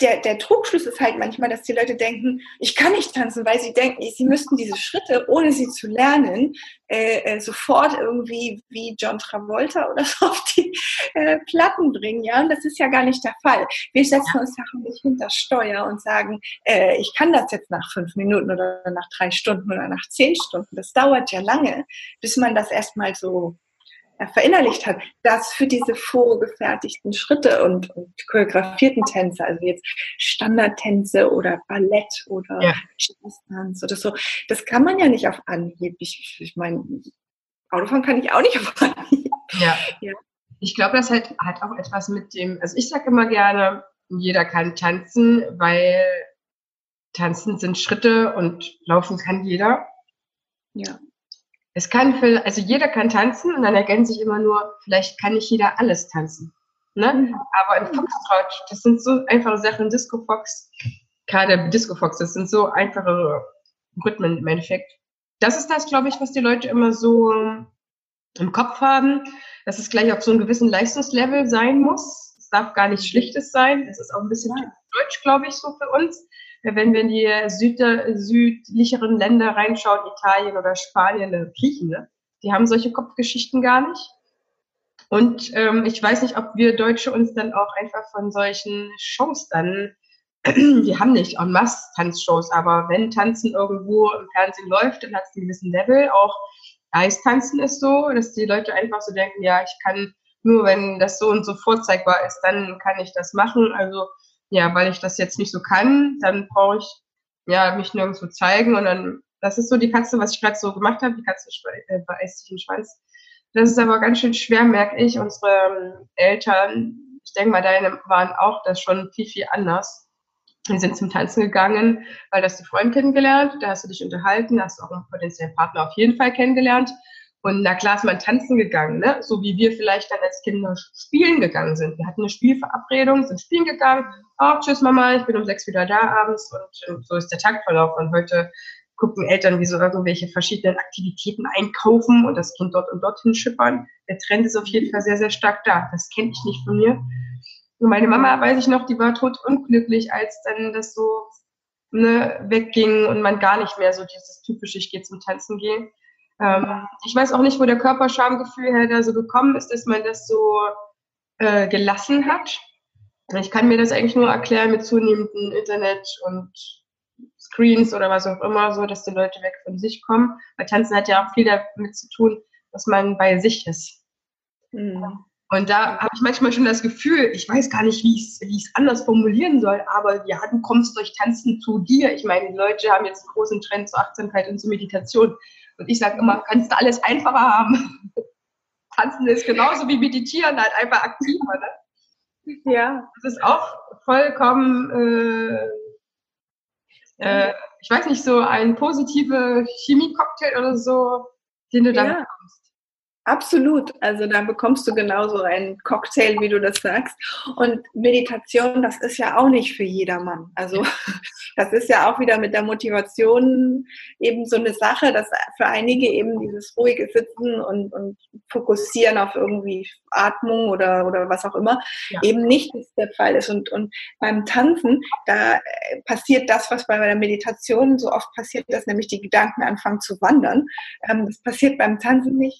der, der Trugschluss ist halt manchmal, dass die Leute denken, ich kann nicht tanzen, weil sie denken, sie müssten diese Schritte, ohne sie zu lernen, äh, äh, sofort irgendwie wie John Travolta [LAUGHS] oder so auf die äh, Platten bringen. Ja, und das ist ja gar nicht der Fall. Wir setzen uns ja nicht hinter Steuer und sagen, äh, ich kann das jetzt nach fünf Minuten oder nach drei Stunden oder nach zehn Stunden. Das dauert ja lange, bis man das erstmal so verinnerlicht hat, dass für diese vorgefertigten Schritte und, und choreografierten Tänze, also jetzt Standardtänze oder Ballett oder ja. Jazztanz oder so, das kann man ja nicht auf Anhieb. Ich, ich meine, Autofahren kann ich auch nicht auf Anhieb. Ja. ja. Ich glaube, das hat, hat auch etwas mit dem, also ich sage immer gerne, jeder kann tanzen, weil tanzen sind Schritte und laufen kann jeder. Ja. Es kann für, also jeder kann tanzen und dann ergänze ich immer nur, vielleicht kann nicht jeder alles tanzen. Ne? Mhm. Aber im Foxtrot, das sind so einfache Sachen, Disco Fox, gerade Disco Fox, das sind so einfache Rhythmen im Endeffekt. Das ist das, glaube ich, was die Leute immer so im Kopf haben, dass es gleich auf so einem gewissen Leistungslevel sein muss. Es darf gar nicht Schlichtes sein. Das ist auch ein bisschen ja. deutsch, glaube ich, so für uns wenn wir in die Süd südlicheren Länder reinschauen, Italien oder Spanien, oder äh, Griechen, ne? die haben solche Kopfgeschichten gar nicht. Und ähm, ich weiß nicht, ob wir Deutsche uns dann auch einfach von solchen Shows dann, [CLEARS THROAT] wir haben nicht en masse Tanzshows, aber wenn Tanzen irgendwo im Fernsehen läuft, dann hat es einen gewissen Level. Auch Eistanzen ist so, dass die Leute einfach so denken, ja, ich kann nur, wenn das so und so vorzeigbar ist, dann kann ich das machen. Also ja, weil ich das jetzt nicht so kann, dann brauche ich ja mich nirgendwo zeigen und dann, das ist so die Katze, was ich gerade so gemacht habe, die Katze äh, beißt sich den Schwanz. Das ist aber ganz schön schwer, merke ich. Unsere ähm, Eltern, ich denke mal, deine waren auch das schon viel, viel anders. Wir sind zum Tanzen gegangen, weil das die Freund kennengelernt, da hast du dich unterhalten, da hast du auch einen potenziellen Partner auf jeden Fall kennengelernt. Und na klar ist man tanzen gegangen, ne? so wie wir vielleicht dann als Kinder spielen gegangen sind. Wir hatten eine Spielverabredung, sind spielen gegangen. Oh, tschüss Mama, ich bin um sechs wieder da abends. Und, und so ist der Tag. Und heute gucken Eltern, wie so irgendwelche verschiedenen Aktivitäten einkaufen und das Kind dort und dorthin schippern. Der Trend ist auf jeden Fall sehr, sehr stark da. Das kenne ich nicht von mir. Und meine Mama, weiß ich noch, die war tot unglücklich, als dann das so ne, wegging und man gar nicht mehr so dieses typische, ich gehe zum Tanzen gehen. Ähm, ich weiß auch nicht, wo der Körperschamgefühl her da so gekommen ist, dass man das so äh, gelassen hat. Ich kann mir das eigentlich nur erklären mit zunehmendem Internet und Screens oder was auch immer, so dass die Leute weg von sich kommen. Weil Tanzen hat ja auch viel damit zu tun, dass man bei sich ist. Mhm. Und da habe ich manchmal schon das Gefühl, ich weiß gar nicht, wie ich es anders formulieren soll, aber ja, du kommst durch Tanzen zu dir. Ich meine, die Leute haben jetzt einen großen Trend zur Achtsamkeit und zur Meditation. Und ich sage immer, kannst du alles einfacher haben. [LAUGHS] Tanzen ist genauso wie meditieren, halt einfach aktiver. Ne? Ja. Das ist auch vollkommen, äh, äh, ich weiß nicht, so ein positive Chemie-Cocktail oder so, den du da ja. bekommst. Absolut. Also da bekommst du genauso einen Cocktail, wie du das sagst. Und Meditation, das ist ja auch nicht für jedermann. Also [LAUGHS] das ist ja auch wieder mit der Motivation eben so eine Sache, dass für einige eben dieses ruhige Sitzen und, und Fokussieren auf irgendwie Atmung oder, oder was auch immer ja. eben nicht der Fall ist. Und, und beim Tanzen, da äh, passiert das, was bei der Meditation so oft passiert, dass nämlich die Gedanken anfangen zu wandern. Ähm, das passiert beim Tanzen nicht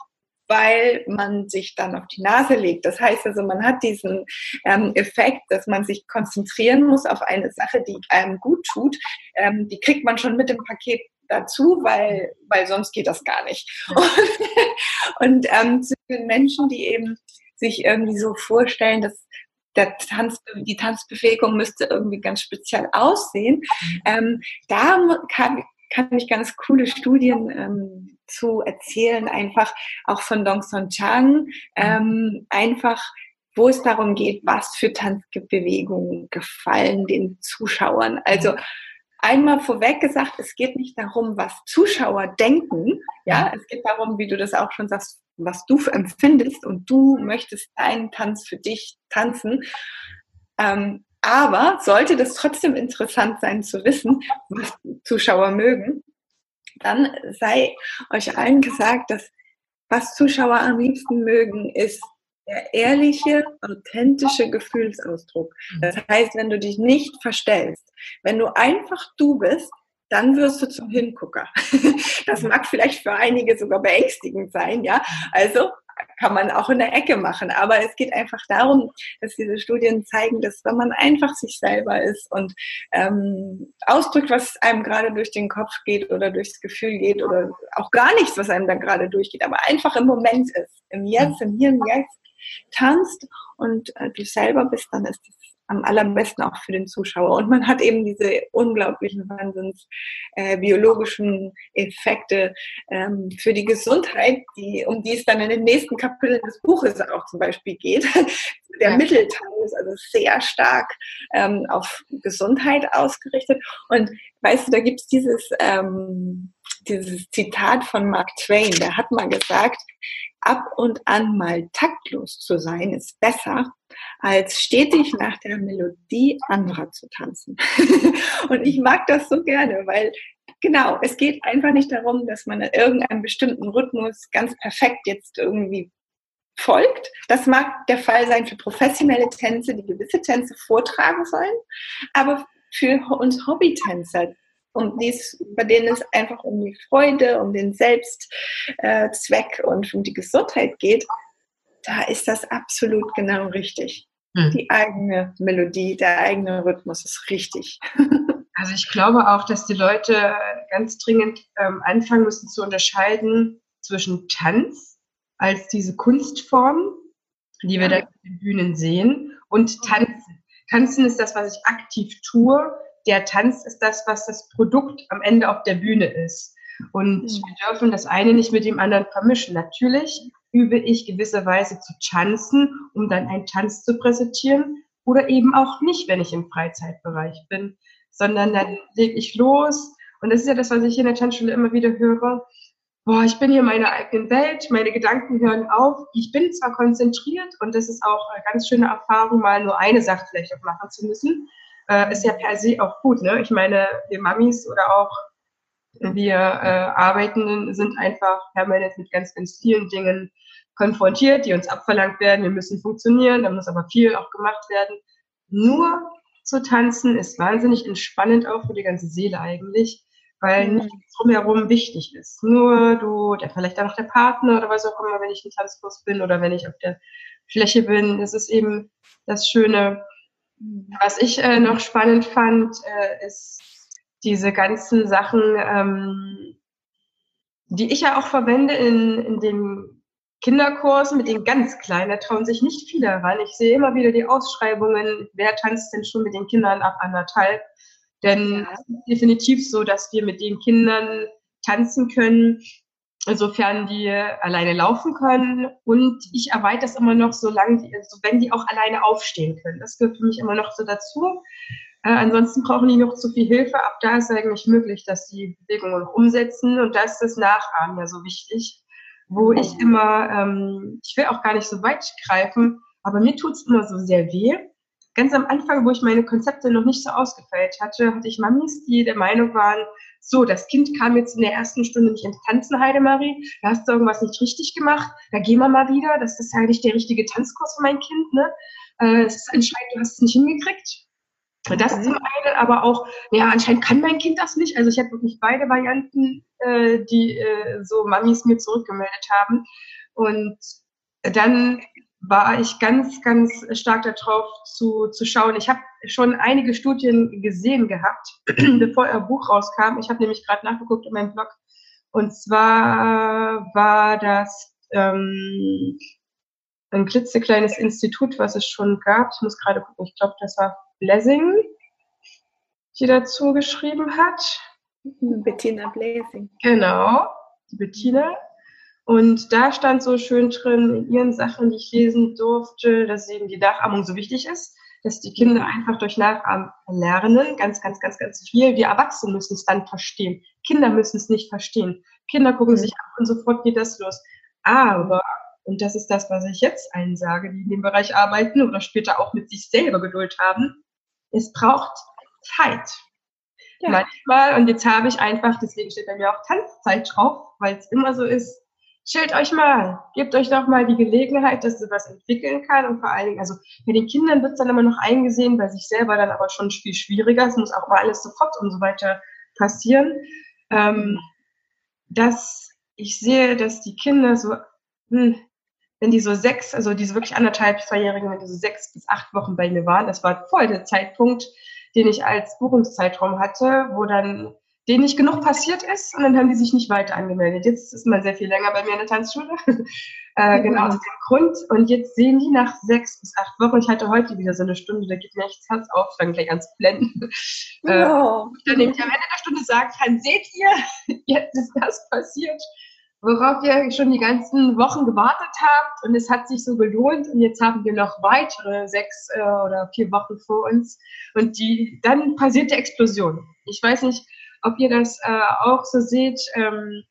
weil man sich dann auf die Nase legt. Das heißt also, man hat diesen ähm, Effekt, dass man sich konzentrieren muss auf eine Sache, die einem gut tut. Ähm, die kriegt man schon mit dem Paket dazu, weil, weil sonst geht das gar nicht. Und, [LAUGHS] und ähm, zu den Menschen, die eben sich irgendwie so vorstellen, dass der Tanz, die Tanzbewegung müsste irgendwie ganz speziell aussehen. Mhm. Ähm, da kann, kann ich ganz coole Studien ähm, zu erzählen, einfach auch von Dong Son Chang, ähm, einfach wo es darum geht, was für Tanzbewegungen gefallen den Zuschauern. Also einmal vorweg gesagt, es geht nicht darum, was Zuschauer denken. Ja, es geht darum, wie du das auch schon sagst, was du empfindest und du möchtest einen Tanz für dich tanzen. Ähm, aber sollte das trotzdem interessant sein zu wissen, was Zuschauer mögen, dann sei euch allen gesagt, dass was Zuschauer am liebsten mögen, ist der ehrliche, authentische Gefühlsausdruck. Das heißt, wenn du dich nicht verstellst, wenn du einfach du bist, dann wirst du zum Hingucker. [LAUGHS] Das mag vielleicht für einige sogar beängstigend sein, ja. Also kann man auch in der Ecke machen. Aber es geht einfach darum, dass diese Studien zeigen, dass wenn man einfach sich selber ist und ähm, ausdrückt, was einem gerade durch den Kopf geht oder durchs Gefühl geht oder auch gar nichts, was einem da gerade durchgeht, aber einfach im Moment ist, im Jetzt, im Hier und Jetzt tanzt und äh, du selber bist, dann ist das am allerbesten auch für den Zuschauer. Und man hat eben diese unglaublichen Wahnsinns äh, biologischen Effekte ähm, für die Gesundheit, die, um die es dann in den nächsten Kapiteln des Buches auch zum Beispiel geht. [LAUGHS] Der ja. Mittelteil ist also sehr stark ähm, auf Gesundheit ausgerichtet. Und weißt du, da gibt es dieses, ähm, dieses Zitat von Mark Twain, der hat mal gesagt, ab und an mal taktlos zu sein, ist besser, als stetig nach der Melodie anderer zu tanzen. [LAUGHS] und ich mag das so gerne, weil genau, es geht einfach nicht darum, dass man in irgendeinem bestimmten Rhythmus ganz perfekt jetzt irgendwie folgt. Das mag der Fall sein für professionelle Tänze, die gewisse Tänze vortragen sollen, aber für uns Hobbytänzer, um dies, bei denen es einfach um die Freude, um den Selbstzweck äh, und um die Gesundheit geht, da ist das absolut genau richtig. Hm. Die eigene Melodie, der eigene Rhythmus ist richtig. [LAUGHS] Also ich glaube auch, dass die Leute ganz dringend ähm, anfangen müssen zu unterscheiden zwischen Tanz als diese Kunstform, die wir ja. da auf den Bühnen sehen, und Tanzen. Tanzen ist das, was ich aktiv tue. Der Tanz ist das, was das Produkt am Ende auf der Bühne ist. Und mhm. wir dürfen das eine nicht mit dem anderen vermischen. Natürlich übe ich gewisse Weise zu tanzen, um dann einen Tanz zu präsentieren oder eben auch nicht, wenn ich im Freizeitbereich bin, sondern dann lege ich los. Und das ist ja das, was ich in der Tanzschule immer wieder höre. Boah, ich bin hier in meiner eigenen Welt, meine Gedanken hören auf. Ich bin zwar konzentriert und das ist auch eine ganz schöne Erfahrung, mal nur eine Sache vielleicht auch machen zu müssen. Äh, ist ja per se auch gut, ne? Ich meine, wir Mamis oder auch wir äh, Arbeitenden sind einfach permanent mit ganz, ganz vielen Dingen konfrontiert, die uns abverlangt werden. Wir müssen funktionieren, da muss aber viel auch gemacht werden. Nur zu tanzen ist wahnsinnig entspannend auch für die ganze Seele eigentlich, weil mhm. nichts drumherum wichtig ist. Nur du, der, vielleicht auch noch der Partner oder was auch immer, wenn ich im Tanzkurs bin oder wenn ich auf der Fläche bin. Das ist eben das Schöne. Was ich äh, noch spannend fand, äh, ist diese ganzen Sachen, ähm, die ich ja auch verwende in, in den Kinderkursen mit den ganz Kleinen, da trauen sich nicht viele ran. Ich sehe immer wieder die Ausschreibungen, wer tanzt denn schon mit den Kindern ab anderthalb? Denn es ist definitiv so, dass wir mit den Kindern tanzen können, insofern die alleine laufen können. Und ich erweitere das immer noch, solange die, also wenn die auch alleine aufstehen können. Das gehört für mich immer noch so dazu. Äh, ansonsten brauchen die noch zu viel Hilfe. Ab da ist eigentlich möglich, dass die Bewegungen noch umsetzen. Und da ist das Nachahmen ja so wichtig wo ich immer, ähm, ich will auch gar nicht so weit greifen, aber mir tut es immer so sehr weh. Ganz am Anfang, wo ich meine Konzepte noch nicht so ausgefeilt hatte, hatte ich Mamis, die der Meinung waren, so, das Kind kam jetzt in der ersten Stunde nicht ins Tanzen, Heidemarie, da hast du irgendwas nicht richtig gemacht, da gehen wir mal wieder, das ist ja nicht der richtige Tanzkurs für mein Kind, ne? Äh, es ist anscheinend, du hast es nicht hingekriegt. Das zum einen, aber auch, ja, anscheinend kann mein Kind das nicht. Also ich habe wirklich beide Varianten, äh, die äh, so Mamis mir zurückgemeldet haben. Und dann war ich ganz, ganz stark darauf zu, zu schauen. Ich habe schon einige Studien gesehen gehabt, [CLEARS THROAT] bevor ihr Buch rauskam. Ich habe nämlich gerade nachgeguckt in meinem Blog. Und zwar war das ähm, ein klitzekleines Institut, was es schon gab. Ich muss gerade gucken, ich glaube, das war Blessing, die dazu geschrieben hat. Bettina Blessing. Genau, die Bettina. Und da stand so schön drin in ihren Sachen, die ich lesen durfte, dass eben die Nachahmung so wichtig ist, dass die Kinder einfach durch Nachahmen lernen, ganz, ganz, ganz, ganz viel. Wir Erwachsene müssen es dann verstehen. Kinder müssen es nicht verstehen. Kinder gucken sich ab und sofort geht das los. Aber und das ist das, was ich jetzt allen sage, die in dem Bereich arbeiten oder später auch mit sich selber Geduld haben. Es braucht Zeit. Ja. Manchmal, und jetzt habe ich einfach, deswegen steht bei mir auch Tanzzeit drauf, weil es immer so ist, Stellt euch mal, gebt euch doch mal die Gelegenheit, dass sie was entwickeln kann und vor allen Dingen, also bei den Kindern wird es dann immer noch eingesehen, bei sich selber dann aber schon viel schwieriger. Es muss auch mal alles sofort und so weiter passieren. Ähm, dass ich sehe, dass die Kinder so, hm, wenn die so sechs, also diese wirklich anderthalb, zweijährigen, wenn die so sechs bis acht Wochen bei mir waren, das war voll der Zeitpunkt, den ich als Buchungszeitraum hatte, wo dann denen nicht genug passiert ist und dann haben die sich nicht weiter angemeldet. Jetzt ist man sehr viel länger bei mir in der Tanzschule. [LAUGHS] äh. Genau aus dem Grund. Und jetzt sehen die nach sechs bis acht Wochen, ich hatte heute wieder so eine Stunde, da geht mir echt das Herz auf, dann gleich ans Blenden. [LAUGHS] Äh, oh. dann nehme ich am Ende der Stunde sagen kann, seht ihr, [LAUGHS] jetzt ist das passiert worauf ihr schon die ganzen Wochen gewartet habt und es hat sich so gelohnt und jetzt haben wir noch weitere sechs äh, oder vier Wochen vor uns und die dann passiert die Explosion. Ich weiß nicht, ob ihr das äh, auch so seht, ähm,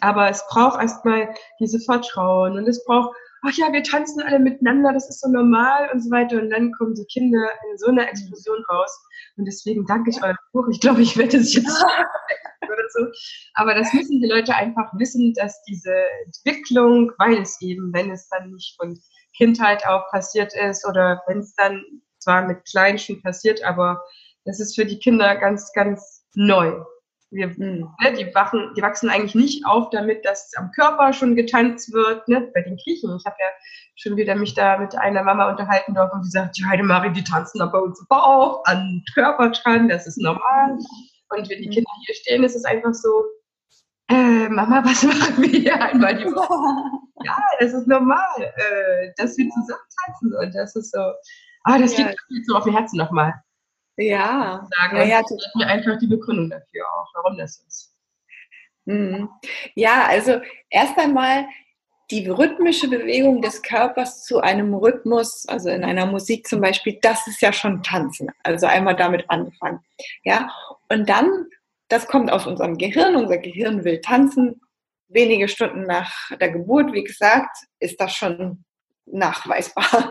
aber es braucht erstmal diese Vertrauen und es braucht ach ja, wir tanzen alle miteinander, das ist so normal und so weiter. Und dann kommen die Kinder in so einer Explosion raus. Und deswegen danke ich eurem Buch. Ich glaube, ich werde es jetzt [LAUGHS] oder so. Aber das müssen die Leute einfach wissen, dass diese Entwicklung, weil es eben, wenn es dann nicht von Kindheit auf passiert ist oder wenn es dann zwar mit Kleinen schon passiert, aber das ist für die Kinder ganz, ganz neu. Wir, mhm. ne, die, wachen, die wachsen eigentlich nicht auf damit, dass am Körper schon getanzt wird. Ne? Bei den Griechen. Ich habe ja schon wieder mich da mit einer Mama unterhalten dürfen die sagt, ja, Heidemarie, die tanzen aber uns Bauch, an Körper dran, das ist normal. Und wenn die Kinder hier stehen, ist es einfach so, äh, Mama, was machen wir hier einmal die Woche? [LAUGHS] ja, das ist normal, äh, dass wir zusammen tanzen. Und das ist so, ah, das ja. liegt mir so auf dem Herzen nochmal. Ja. Sagen. Ja, ja, das ist mir einfach die Begründung dafür auch, warum das ist. Mhm. Ja, also erst einmal die rhythmische Bewegung des Körpers zu einem Rhythmus, also in einer Musik zum Beispiel, das ist ja schon Tanzen. Also einmal damit anfangen. Ja, und dann, das kommt aus unserem Gehirn. Unser Gehirn will tanzen. Wenige Stunden nach der Geburt, wie gesagt, ist das schon nachweisbar.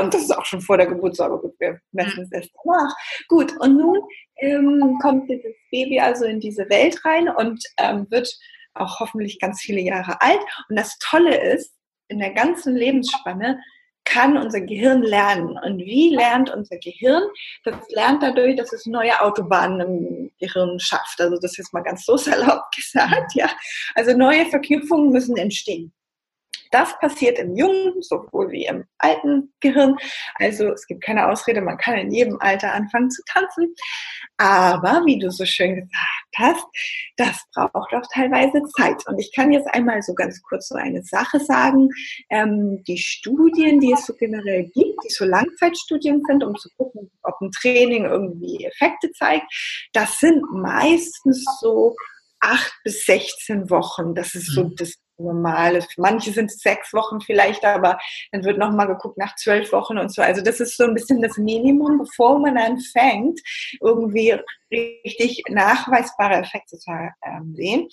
Und [LAUGHS] das ist auch schon vor der Geburt so, aber gut, wir messen es erst danach. Gut, und nun ähm, kommt dieses Baby also in diese Welt rein und ähm, wird auch hoffentlich ganz viele Jahre alt. Und das Tolle ist, in der ganzen Lebensspanne kann unser Gehirn lernen. Und wie lernt unser Gehirn? Das lernt dadurch, dass es neue Autobahnen im Gehirn schafft. Also das ist mal ganz so [LAUGHS] salopp gesagt, ja. Also neue Verknüpfungen müssen entstehen. Das passiert im jungen sowohl wie im alten Gehirn. Also es gibt keine Ausrede, man kann in jedem Alter anfangen zu tanzen. Aber wie du so schön gesagt hast, das braucht auch teilweise Zeit. Und ich kann jetzt einmal so ganz kurz so eine Sache sagen. Ähm, die Studien, die es so generell gibt, die so Langzeitstudien sind, um zu gucken, ob ein Training irgendwie Effekte zeigt, das sind meistens so acht bis 16 Wochen. Das ist so mhm. das normal Manche sind sechs Wochen vielleicht, aber dann wird nochmal geguckt nach zwölf Wochen und so. Also das ist so ein bisschen das Minimum, bevor man anfängt, irgendwie richtig nachweisbare Effekte zu ähm, sehen.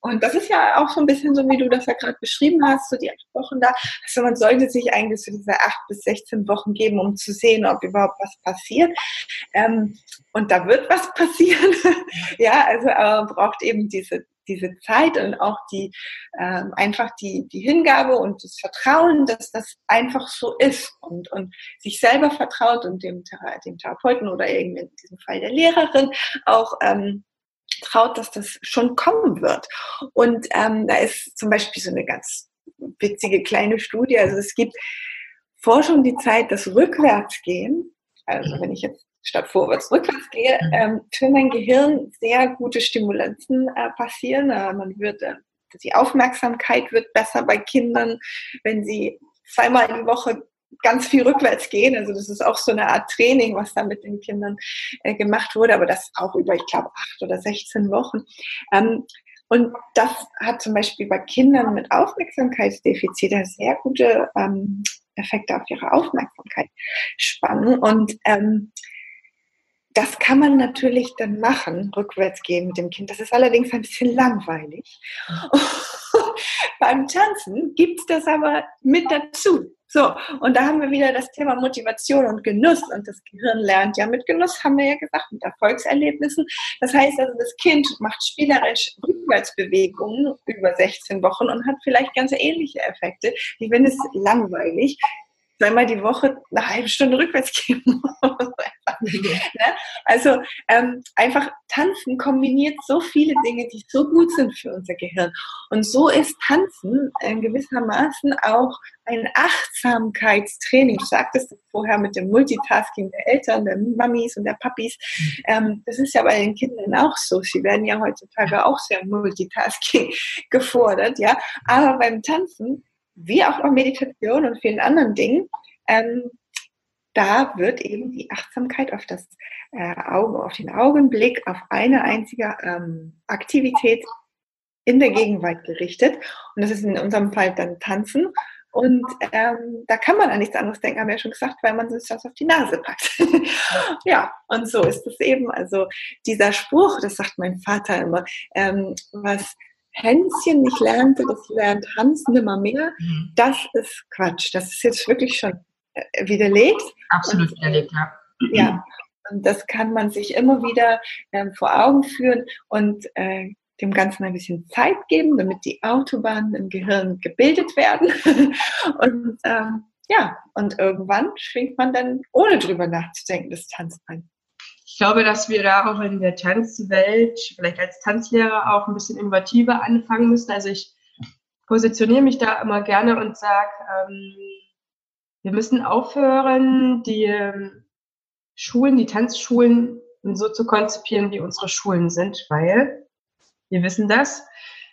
Und das ist ja auch so ein bisschen so, wie du das ja gerade beschrieben hast, so die acht Wochen da. Also man sollte sich eigentlich so diese acht bis 16 Wochen geben, um zu sehen, ob überhaupt was passiert. Ähm, und da wird was [LAUGHS] passieren. ja, also braucht eben diese diese Zeit und auch die äh, einfach die, die Hingabe und das Vertrauen, dass das einfach so ist und, und sich selber vertraut und dem, dem Therapeuten oder eben in diesem Fall der Lehrerin auch ähm, traut, dass das schon kommen wird. Und ähm, da ist zum Beispiel so eine ganz witzige kleine Studie. Also es gibt Forschung, die Zeit, das Rückwärtsgehen, also wenn ich jetzt statt vorwärts rückwärts gehe, mhm. ähm, für mein Gehirn sehr gute Stimulanzen äh, passieren. Äh, man wird, äh, die Aufmerksamkeit wird besser bei Kindern, wenn sie zweimal in die Woche ganz viel rückwärts gehen. Also das ist auch so eine Art Training, was da mit den Kindern äh, gemacht wurde, aber das auch über, ich glaube, acht oder 16 Wochen. Ähm, und das hat zum Beispiel bei Kindern mit Aufmerksamkeitsdefizit sehr gute ähm, Effekte auf ihre Aufmerksamkeit spannen. Und ähm, das kann man natürlich dann machen, rückwärts gehen mit dem Kind. Das ist allerdings ein bisschen langweilig. [LAUGHS] Beim Tanzen gibt es das aber mit dazu. So, und da haben wir wieder das Thema Motivation und Genuss. Und das Gehirn lernt ja mit Genuss, haben wir ja gesagt, mit Erfolgserlebnissen. Das heißt also, das Kind macht spielerisch Rückwärtsbewegungen über 16 Wochen und hat vielleicht ganz ähnliche Effekte, wie wenn es langweilig zweimal die Woche eine halbe Stunde rückwärts gehen muss. [LAUGHS] ne? Also ähm, einfach Tanzen kombiniert so viele Dinge, die so gut sind für unser Gehirn. Und so ist Tanzen in gewissermaßen auch ein Achtsamkeitstraining. Du sagtest vorher mit dem Multitasking der Eltern, der Mamis und der Papis. Ähm, das ist ja bei den Kindern auch so. Sie werden ja heutzutage auch sehr Multitasking [LAUGHS] gefordert, ja. Aber beim Tanzen, wie auch bei Meditation und vielen anderen Dingen, ähm, da wird eben die Achtsamkeit auf das äh, Auge, auf den Augenblick, auf eine einzige ähm, Aktivität in der Gegenwart gerichtet. Und das ist in unserem Fall dann Tanzen. Und ähm, da kann man an nichts anderes denken, haben wir ja schon gesagt, weil man sich das auf die Nase packt. [LAUGHS] ja, und so ist es eben. Also dieser Spruch, das sagt mein Vater immer, ähm, was Hänschen nicht lernte, das lernt Hans nimmer mehr. Mhm. Das ist Quatsch. Das ist jetzt wirklich schon widerlegt. Absolut widerlegt, ja. Ja, und das kann man sich immer wieder ähm, vor Augen führen und äh, dem Ganzen ein bisschen Zeit geben, damit die Autobahnen im Gehirn gebildet werden. [LAUGHS] und ähm, ja, und irgendwann schwingt man dann, ohne drüber nachzudenken, das Tanzen ein. Ich glaube, dass wir da auch in der Tanzwelt, vielleicht als Tanzlehrer, auch ein bisschen innovativer anfangen müssen. Also ich positioniere mich da immer gerne und sage, ähm, wir müssen aufhören, die ähm, Schulen, die Tanzschulen so zu konzipieren, wie unsere Schulen sind, weil wir wissen das,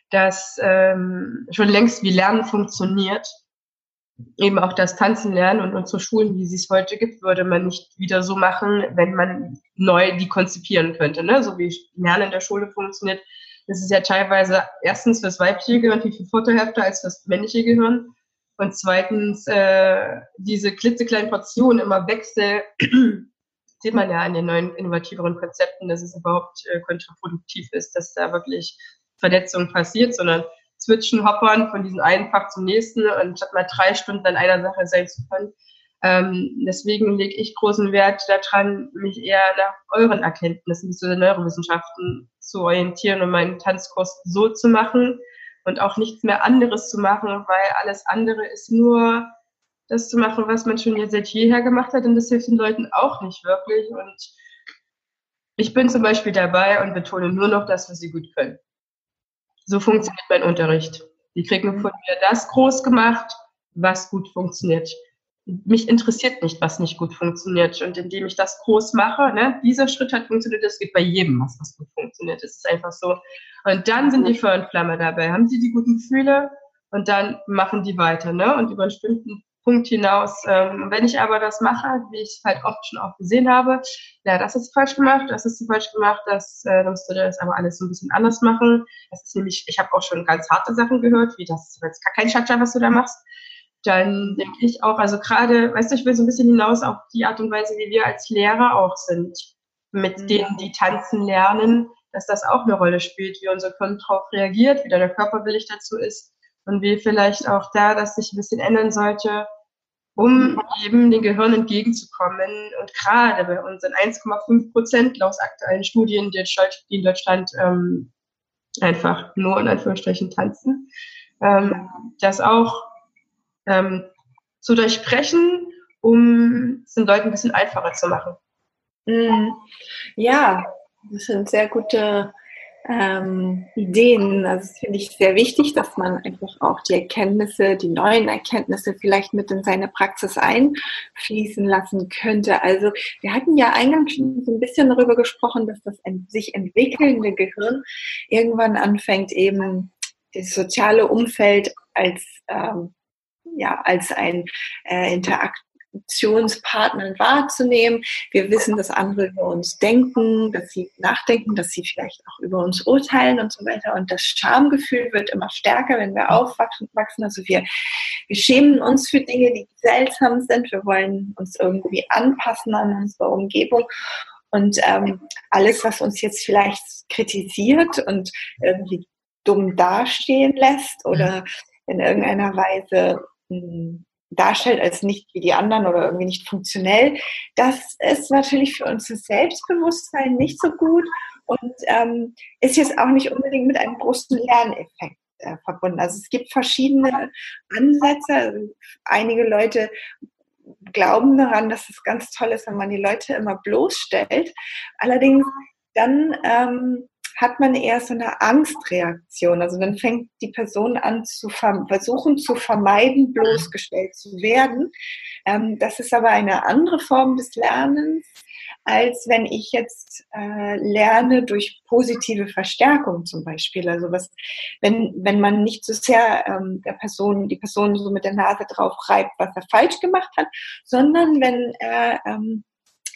dass ähm, schon längst wie Lernen funktioniert. Eben auch das Tanzen lernen und unsere Schulen, wie sie es heute gibt, würde man nicht wieder so machen, wenn man neu die konzipieren könnte. Ne? So wie Lernen in der Schule funktioniert, das ist ja teilweise erstens fürs weibliche Gehirn viel, viel vorteilhafter als fürs männliche Gehirn. Und zweitens, äh, diese klitzekleinen Portionen immer Wechsel, [CLEARS THROAT] sieht man ja an den neuen innovativeren Konzepten, dass es überhaupt äh, kontraproduktiv ist, dass da wirklich Verletzung passiert, sondern switchen, hoppern von diesem einen Fach zum nächsten und statt mal drei Stunden an einer Sache sein zu können. Ähm, deswegen lege ich großen Wert daran, mich eher nach euren Erkenntnissen zu den Neurowissenschaften zu orientieren und meinen Tanzkurs so zu machen, und auch nichts mehr anderes zu machen, weil alles andere ist nur das zu machen, was man schon seit jeher gemacht hat und das hilft den Leuten auch nicht wirklich. Und ich bin zum Beispiel dabei und betone nur noch das, was sie gut können. So funktioniert mein Unterricht. Die kriegen von mir das groß gemacht, was gut funktioniert mich interessiert nicht, was nicht gut funktioniert. Und indem ich das groß mache, ne, dieser Schritt hat funktioniert, das geht bei jedem, was, was gut funktioniert. Es ist einfach so. Und dann sind die Feuer dabei. Haben sie die guten Gefühle und dann machen die weiter. Ne? Und über einen bestimmten Punkt hinaus, ähm, wenn ich aber das mache, wie ich halt oft schon auch gesehen habe, ja, das ist falsch gemacht, das ist falsch gemacht, das äh, musst du das aber alles so ein bisschen anders machen. Das ist nämlich, ich habe auch schon ganz harte Sachen gehört, wie das ist jetzt kein Chacha, was du da machst dann denke ich auch, also gerade, weißt du, ich will so ein bisschen hinaus auf die Art und Weise, wie wir als Lehrer auch sind, mit mhm. denen, die tanzen lernen, dass das auch eine Rolle spielt, wie unser Körper darauf reagiert, wie der Körper willig dazu ist und wie vielleicht auch da das sich ein bisschen ändern sollte, um eben den Gehirn entgegenzukommen. Und gerade bei unseren 1,5 Prozent laut aktuellen Studien, die in Deutschland ähm, einfach nur in Anführungsstrichen tanzen, ähm, dass auch ähm, zu durchbrechen, um es den Leuten ein bisschen einfacher zu machen. Mhm. Ja, das sind sehr gute ähm, Ideen. Also das finde ich sehr wichtig, dass man einfach auch die Erkenntnisse, die neuen Erkenntnisse vielleicht mit in seine Praxis einfließen lassen könnte. Also wir hatten ja eingangs schon so ein bisschen darüber gesprochen, dass das sich entwickelnde Gehirn irgendwann anfängt, eben das soziale Umfeld als ähm, ja, als ein äh, Interaktionspartner wahrzunehmen. Wir wissen, dass andere über uns denken, dass sie nachdenken, dass sie vielleicht auch über uns urteilen und so weiter. Und das Schamgefühl wird immer stärker, wenn wir aufwachsen. Also wir, wir schämen uns für Dinge, die seltsam sind. Wir wollen uns irgendwie anpassen an unsere Umgebung. Und ähm, alles, was uns jetzt vielleicht kritisiert und irgendwie dumm dastehen lässt oder in irgendeiner Weise darstellt als nicht wie die anderen oder irgendwie nicht funktionell, das ist natürlich für unser Selbstbewusstsein nicht so gut und ähm, ist jetzt auch nicht unbedingt mit einem großen Lerneffekt äh, verbunden. Also es gibt verschiedene Ansätze. Einige Leute glauben daran, dass es ganz toll ist, wenn man die Leute immer bloßstellt. Allerdings dann ähm, hat man eher so eine Angstreaktion. Also dann fängt die Person an zu versuchen zu vermeiden, bloßgestellt zu werden. Ähm, das ist aber eine andere Form des Lernens, als wenn ich jetzt äh, lerne durch positive Verstärkung zum Beispiel. Also was, wenn, wenn man nicht so sehr ähm, der Person, die Person so mit der Nase drauf reibt, was er falsch gemacht hat, sondern wenn er ähm,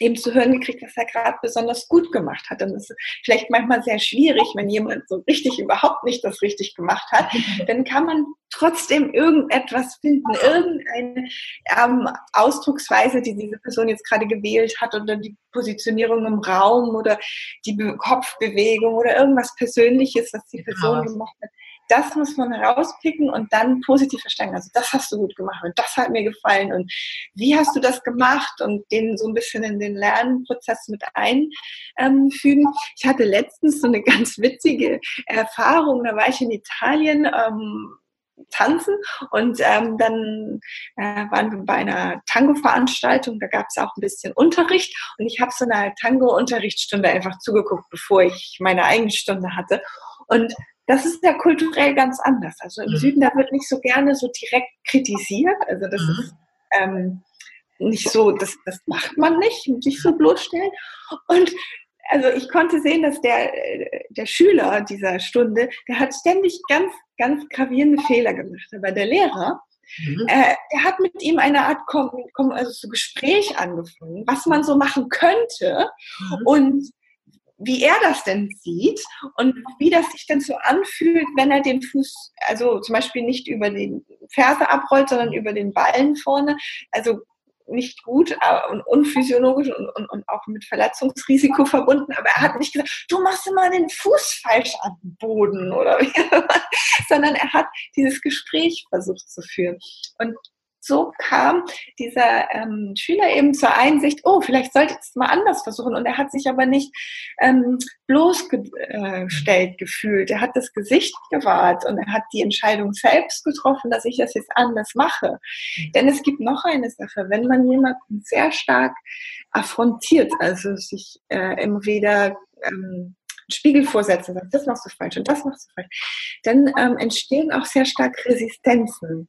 eben zu hören gekriegt, was er gerade besonders gut gemacht hat. Und das ist vielleicht manchmal sehr schwierig, wenn jemand so richtig überhaupt nicht das richtig gemacht hat. [LAUGHS] Dann kann man trotzdem irgendetwas finden, irgendeine ähm, Ausdrucksweise, die diese Person jetzt gerade gewählt hat oder die Positionierung im Raum oder die Be Kopfbewegung oder irgendwas Persönliches, was die Person ja. gemacht hat das muss man herauspicken und dann positiv verstehen. Also das hast du gut gemacht und das hat mir gefallen und wie hast du das gemacht und den so ein bisschen in den Lernprozess mit einfügen. Ich hatte letztens so eine [LAUGHS] ganz witzige Erfahrung, da war ich in Italien. Ähm, tanzen und ähm, dann äh, waren wir bei einer Tango-Veranstaltung, da gab es auch ein bisschen Unterricht und ich habe so eine Tango-Unterrichtsstunde einfach zugeguckt, bevor ich meine eigene Stunde hatte und das ist ja kulturell ganz anders. Also im mhm. Süden, da wird nicht so gerne so direkt kritisiert. Also das mhm. ist ähm, nicht so, das, das macht man nicht, sich so bloßstellen. Und also ich konnte sehen, dass der, der Schüler dieser Stunde, der hat ständig ganz, ganz gravierende Fehler gemacht. Aber der Lehrer, mhm. äh, der hat mit ihm eine Art Kom Kom also so Gespräch angefangen, was man so machen könnte. Mhm. Und wie er das denn sieht und wie das sich denn so anfühlt, wenn er den Fuß, also zum Beispiel nicht über den Ferse abrollt, sondern über den Ballen vorne. Also nicht gut und unphysiologisch und, und, und auch mit Verletzungsrisiko verbunden. Aber er hat nicht gesagt, du machst immer den Fuß falsch am Boden oder wie, [LAUGHS] sondern er hat dieses Gespräch versucht zu führen. Und so kam dieser ähm, Schüler eben zur Einsicht, oh, vielleicht sollte ich es mal anders versuchen. Und er hat sich aber nicht ähm, bloßgestellt gefühlt. Er hat das Gesicht gewahrt und er hat die Entscheidung selbst getroffen, dass ich das jetzt anders mache. Denn es gibt noch eine Sache, wenn man jemanden sehr stark affrontiert, also sich äh, immer wieder ähm, Spiegel vorsetzen, sagt, das machst du falsch und das machst du falsch, dann ähm, entstehen auch sehr stark Resistenzen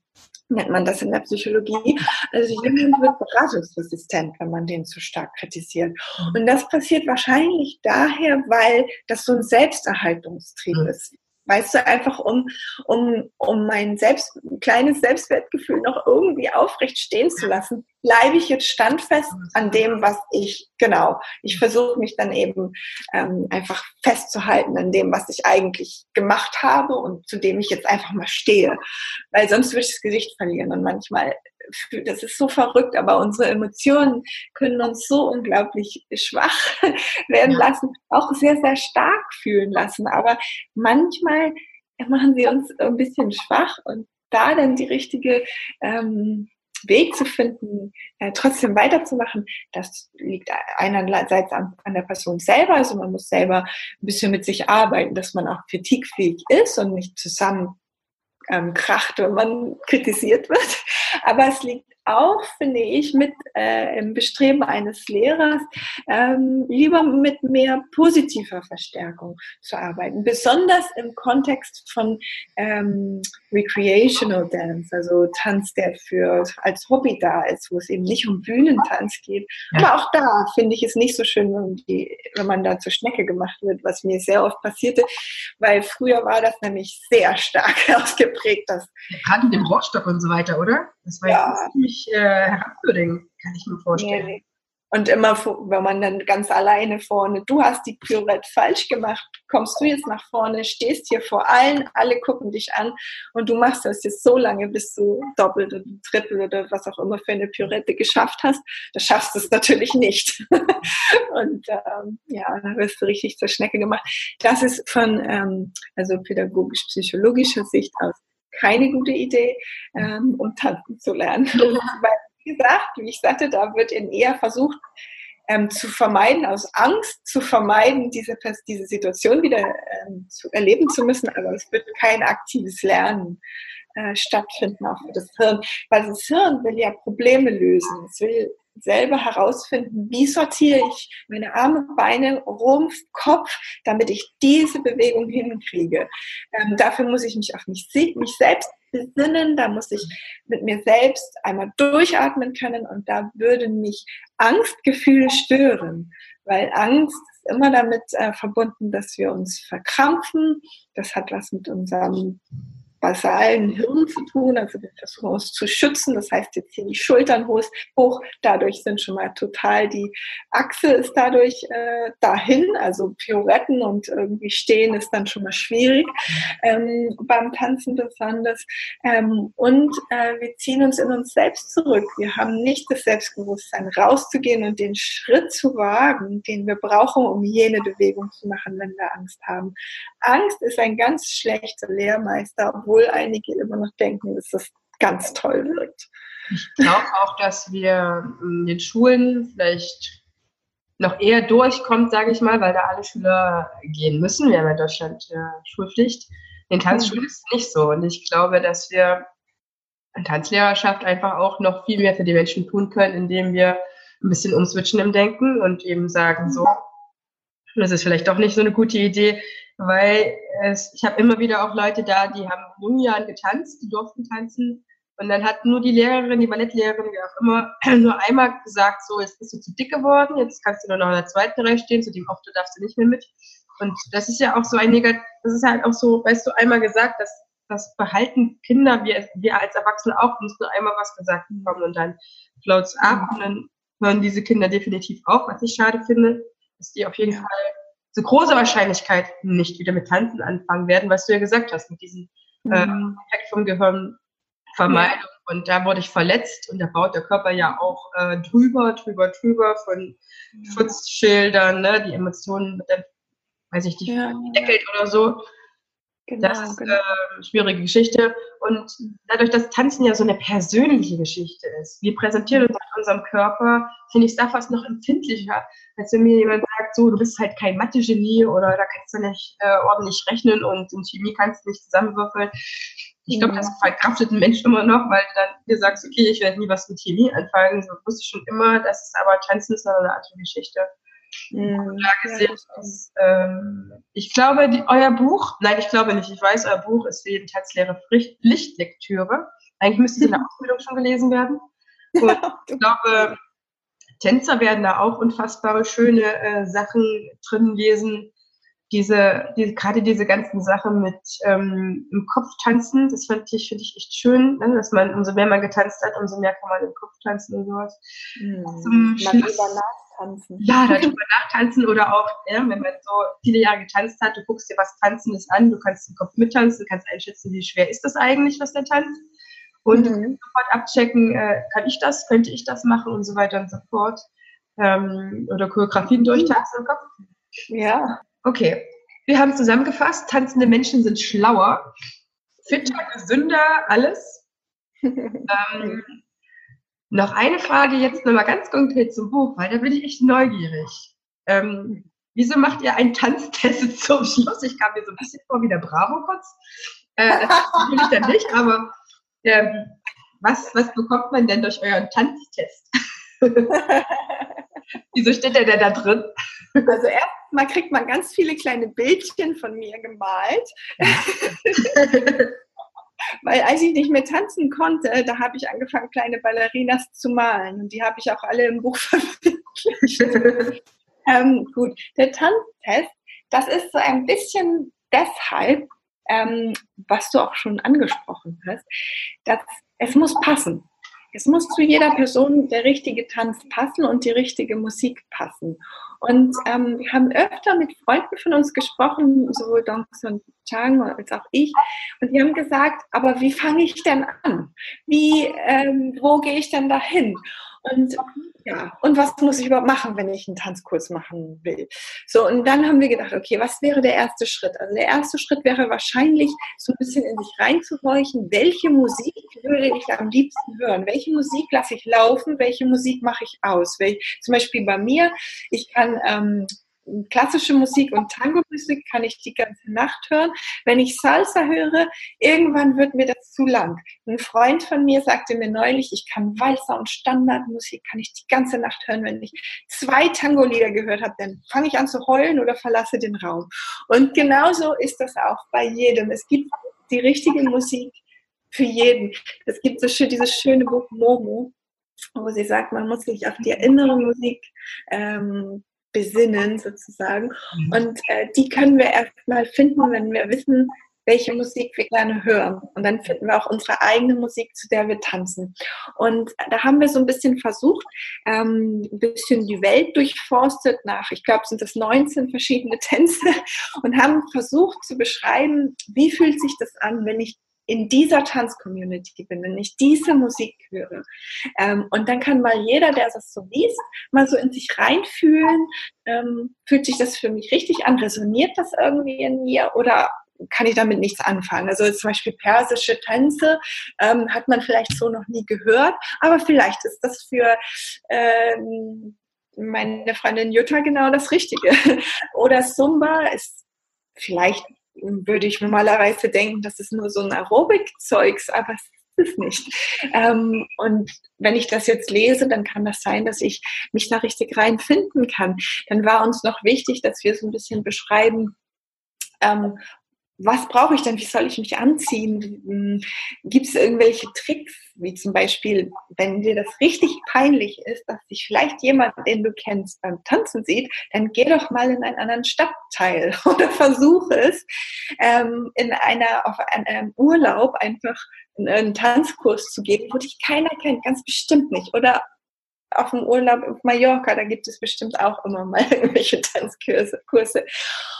nennt man das in der Psychologie. Also jemand wird beratungsresistent, wenn man den zu stark kritisiert. Und das passiert wahrscheinlich daher, weil das so ein Selbsterhaltungstrieb mhm. ist weißt du, einfach um, um, um mein selbst, kleines Selbstwertgefühl noch irgendwie aufrecht stehen zu lassen, bleibe ich jetzt standfest an dem, was ich, genau, ich versuche mich dann eben ähm, einfach festzuhalten an dem, was ich eigentlich gemacht habe und zu dem ich jetzt einfach mal stehe, weil sonst würde ich das Gesicht verlieren und manchmal das ist so verrückt, aber unsere Emotionen können uns so unglaublich schwach [LAUGHS] werden lassen, auch sehr, sehr stark fühlen lassen. Aber manchmal machen sie uns ein bisschen schwach und da dann die richtige ähm, Weg zu finden, äh, trotzdem weiterzumachen, das liegt einerseits an, an, der Person selber. Also man muss selber ein bisschen mit sich arbeiten, dass man auch kritikfähig ist und nicht zusammen ähm, kracht, wenn man kritisiert wird. Aber es liegt auch, finde ich, mit äh, im Bestreben eines Lehrers, ähm, lieber mit mehr positiver Verstärkung zu arbeiten. Besonders im Kontext von ähm, Recreational Dance, also Tanz, der für als Hobby da ist, wo es eben nicht um Bühnentanz geht. Aber auch da finde ich es nicht so schön, wenn, die, wenn man da zur Schnecke gemacht wird, was mir sehr oft passierte, weil früher war das nämlich sehr stark [LAUGHS] ausgeprägt. Dass, Gerade mit dem Rohrstock und so weiter, oder? Das war ja, ziemlich äh, herabwürdigend, kann ich mir vorstellen. Nee, und immer, wenn man dann ganz alleine vorne, du hast die Pirouette falsch gemacht, kommst du jetzt nach vorne, stehst hier vor allen, alle gucken dich an und du machst das jetzt so lange, bis du doppelt oder trippel oder was auch immer für eine Pirouette geschafft hast. Da schaffst du es natürlich nicht. [LAUGHS] und ähm, ja, dann wirst du richtig zur Schnecke gemacht. Das ist von ähm, also pädagogisch-psychologischer Sicht aus keine gute Idee, ähm, um tanzen zu lernen. [LAUGHS] Weil, wie gesagt, wie ich sagte, da wird in eher versucht, ähm, zu vermeiden, aus Angst zu vermeiden, diese, diese Situation wieder ähm, zu erleben zu müssen, aber es wird kein aktives Lernen äh, stattfinden, auch für das Hirn. Weil das Hirn will ja Probleme lösen. Es will selber herausfinden, wie sortiere ich meine Arme, Beine, Rumpf, Kopf, damit ich diese Bewegung hinkriege. Ähm, dafür muss ich mich auf mich, mich selbst besinnen, da muss ich mit mir selbst einmal durchatmen können und da würden mich Angstgefühle stören, weil Angst immer damit äh, verbunden, dass wir uns verkrampfen. Das hat was mit unserem basalen Hirn zu tun. Also wir versuchen uns zu schützen. Das heißt, jetzt hier die Schultern hoch. Dadurch sind schon mal total die Achse ist dadurch äh, dahin. Also Pioretten und irgendwie stehen ist dann schon mal schwierig ähm, beim Tanzen besonders. Ähm, und äh, wir ziehen uns in uns selbst zurück. Wir haben nicht das Selbstbewusstsein rauszugehen und den Schritt zu wagen, den wir brauchen, um jene Bewegung zu machen, wenn wir Angst haben. Angst ist ein ganz schlechter Lehrmeister, obwohl obwohl einige immer noch denken, dass das ganz toll wirkt. Ich glaube auch, dass wir in den Schulen vielleicht noch eher durchkommt, sage ich mal, weil da alle Schüler gehen müssen. Wir haben in Deutschland äh, Schulpflicht. In Tanzschulen ist es nicht so. Und ich glaube, dass wir in Tanzlehrerschaft einfach auch noch viel mehr für die Menschen tun können, indem wir ein bisschen umswitchen im Denken und eben sagen, so, das ist vielleicht doch nicht so eine gute Idee, weil es, ich habe immer wieder auch Leute da, die haben in jungen Jahren getanzt, die durften tanzen. Und dann hat nur die Lehrerin, die Ballettlehrerin, wie auch immer, [CLEARS THROAT] nur einmal gesagt, so, jetzt bist du zu dick geworden, jetzt kannst du nur noch in der zweiten Reihe stehen, zu dem Auftritt darfst du nicht mehr mit. Und das ist ja auch so ein Negativ, das ist halt auch so, weißt du, einmal gesagt, dass das behalten Kinder, wir, wir als Erwachsene auch, muss nur einmal was gesagt bekommen und dann floats ab und dann hören diese Kinder definitiv auf, was ich schade finde, dass die auf jeden Fall so große Wahrscheinlichkeit nicht wieder mit Tanzen anfangen werden, was du ja gesagt hast, mit diesem äh, mhm. Effekt vom Gehirn Vermeidung. Ja. Und da wurde ich verletzt und da baut der Körper ja auch äh, drüber, drüber, drüber von Schutzschildern, ne, die Emotionen, dann, weiß ich, die ja. deckelt oder so. Genau, das ist genau. äh, schwierige Geschichte. Und dadurch, dass Tanzen ja so eine persönliche Geschichte ist, wir präsentieren uns mit unserem Körper, finde ich es da fast noch empfindlicher, als wenn mir jemand sagt, so, du bist halt kein Mathe-Genie oder da kannst du nicht äh, ordentlich rechnen und in Chemie kannst du nicht zusammenwürfeln. Ich glaube, das verkraftet ein Mensch immer noch, weil du dann dir sagst, okay, ich werde nie was mit Chemie anfangen. So wusste ich schon immer, das ist aber Tanzen ist eine andere Geschichte. Mhm. gesehen, dass, ähm, ich glaube, die, euer Buch, nein, ich glaube nicht, ich weiß, euer Buch ist für jeden Tanzlehrer Pflichtlektüre. Eigentlich müsste es in der Ausbildung schon gelesen werden. [LAUGHS] Und ich glaube, Tänzer werden da auch unfassbare schöne äh, Sachen drin lesen. Diese, die, gerade diese ganzen Sachen mit ähm, im Kopf tanzen, das fand ich, finde ich echt schön, ne? dass man, umso mehr man getanzt hat, umso mehr kann man im Kopf tanzen und sowas. Mhm. Zum Schluss, nachtanzen. Ja, darüber nachtanzen oder auch, ja, wenn man so viele Jahre getanzt hat, du guckst dir was Tanzendes an, du kannst im Kopf mittanzen, kannst einschätzen, wie schwer ist das eigentlich, was der tanzt. Und mhm. sofort abchecken, äh, kann ich das, könnte ich das machen und so weiter und so fort. Ähm, oder Choreografien durchtanzen im Kopf. Ja. Okay. Wir haben zusammengefasst, tanzende Menschen sind schlauer, fitter, gesünder, alles. [LAUGHS] ähm, noch eine Frage jetzt nochmal ganz konkret zum Buch, weil da bin ich echt neugierig. Ähm, wieso macht ihr einen Tanztest [LAUGHS] zum Schluss? Ich kam mir so ein bisschen vor wie der Bravo kurz. Äh, das will ich dann nicht, aber ähm, was, was bekommt man denn durch euren Tanztest? [LAUGHS] wieso steht der denn da drin? Also erstmal kriegt man ganz viele kleine Bildchen von mir gemalt. [LAUGHS] Weil als ich nicht mehr tanzen konnte, da habe ich angefangen, kleine Ballerinas zu malen. Und die habe ich auch alle im Buch [LAUGHS] veröffentlicht. ähm, gut, der Tanztest, das ist so ein bisschen deshalb, ähm, was du auch schon angesprochen hast, dass es muss passen. Es muss zu jeder Person der richtige Tanz passen und die richtige Musik passen. Und ähm, wir haben öfter mit Freunden von uns gesprochen, sowohl Dong und Chang als auch ich. Und die haben gesagt, aber wie fange ich denn an? Wie, ähm, wo gehe ich denn dahin? Und ja, und was muss ich überhaupt machen, wenn ich einen Tanzkurs machen will? So, und dann haben wir gedacht, okay, was wäre der erste Schritt? Also der erste Schritt wäre wahrscheinlich, so ein bisschen in sich reinzuhorchen, welche Musik würde ich am liebsten hören? Welche Musik lasse ich laufen? Welche Musik mache ich aus? Wel zum Beispiel bei mir, ich kann ähm, klassische Musik und Tango-Musik kann ich die ganze Nacht hören. Wenn ich Salsa höre, irgendwann wird mir das zu lang. Ein Freund von mir sagte mir neulich, ich kann Walzer und Standardmusik, kann ich die ganze Nacht hören. Wenn ich zwei Tango-Lieder gehört habe, dann fange ich an zu heulen oder verlasse den Raum. Und genauso ist das auch bei jedem. Es gibt die richtige Musik für jeden. Es gibt so schön, dieses schöne Buch Momo, wo sie sagt, man muss sich auf die innere Musik ähm, besinnen sozusagen. Mhm. Und äh, die können wir erstmal finden, wenn wir wissen, welche Musik wir gerne hören. Und dann finden wir auch unsere eigene Musik, zu der wir tanzen. Und da haben wir so ein bisschen versucht, ähm, ein bisschen die Welt durchforstet nach, ich glaube, sind das 19 verschiedene Tänze [LAUGHS] und haben versucht zu beschreiben, wie fühlt sich das an, wenn ich in dieser Tanzcommunity bin, wenn ich diese Musik höre. Ähm, und dann kann mal jeder, der das so liest, mal so in sich reinfühlen, ähm, fühlt sich das für mich richtig an, resoniert das irgendwie in mir oder kann ich damit nichts anfangen. Also zum Beispiel persische Tänze ähm, hat man vielleicht so noch nie gehört, aber vielleicht ist das für ähm, meine Freundin Jutta genau das Richtige. [LAUGHS] Oder Zumba ist vielleicht würde ich normalerweise denken, das ist nur so ein Aerobic-Zeugs, aber es ist es nicht. Ähm, und wenn ich das jetzt lese, dann kann das sein, dass ich mich da richtig reinfinden kann. Dann war uns noch wichtig, dass wir so ein bisschen beschreiben, ähm, was brauche ich denn? Wie soll ich mich anziehen? Hm, Gibt es irgendwelche Tricks, wie zum Beispiel, wenn dir das richtig peinlich ist, dass sich vielleicht jemand, den du kennst, beim Tanzen sieht, dann geh doch mal in einen anderen Stadtteil [LAUGHS] oder versuche es, ähm, in einer, auf einem Urlaub einfach einen Tanzkurs zu geben, wo dich keiner kennt, ganz bestimmt nicht. Oder auf dem Urlaub auf Mallorca, da gibt es bestimmt auch immer mal [LAUGHS] irgendwelche Tanzkurse.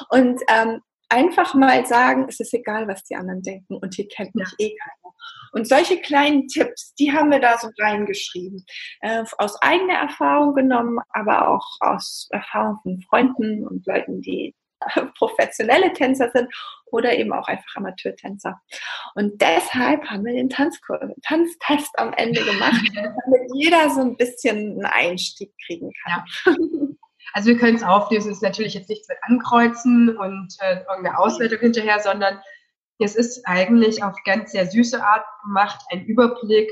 Und ähm, einfach mal sagen, es ist egal, was die anderen denken und hier kennt mich ja. eh keiner. Und solche kleinen Tipps, die haben wir da so reingeschrieben. Äh, aus eigener Erfahrung genommen, aber auch aus Erfahrung von Freunden und Leuten, die professionelle Tänzer sind oder eben auch einfach Amateurtänzer. Und deshalb haben wir den Tanztest am Ende gemacht, [LAUGHS] damit jeder so ein bisschen einen Einstieg kriegen kann. Ja. [LAUGHS] Also wir können es auflösen, es ist natürlich jetzt nichts mit Ankreuzen und äh, irgendeine Auswertung hinterher, sondern es ist eigentlich auf ganz sehr süße Art gemacht, ein Überblick,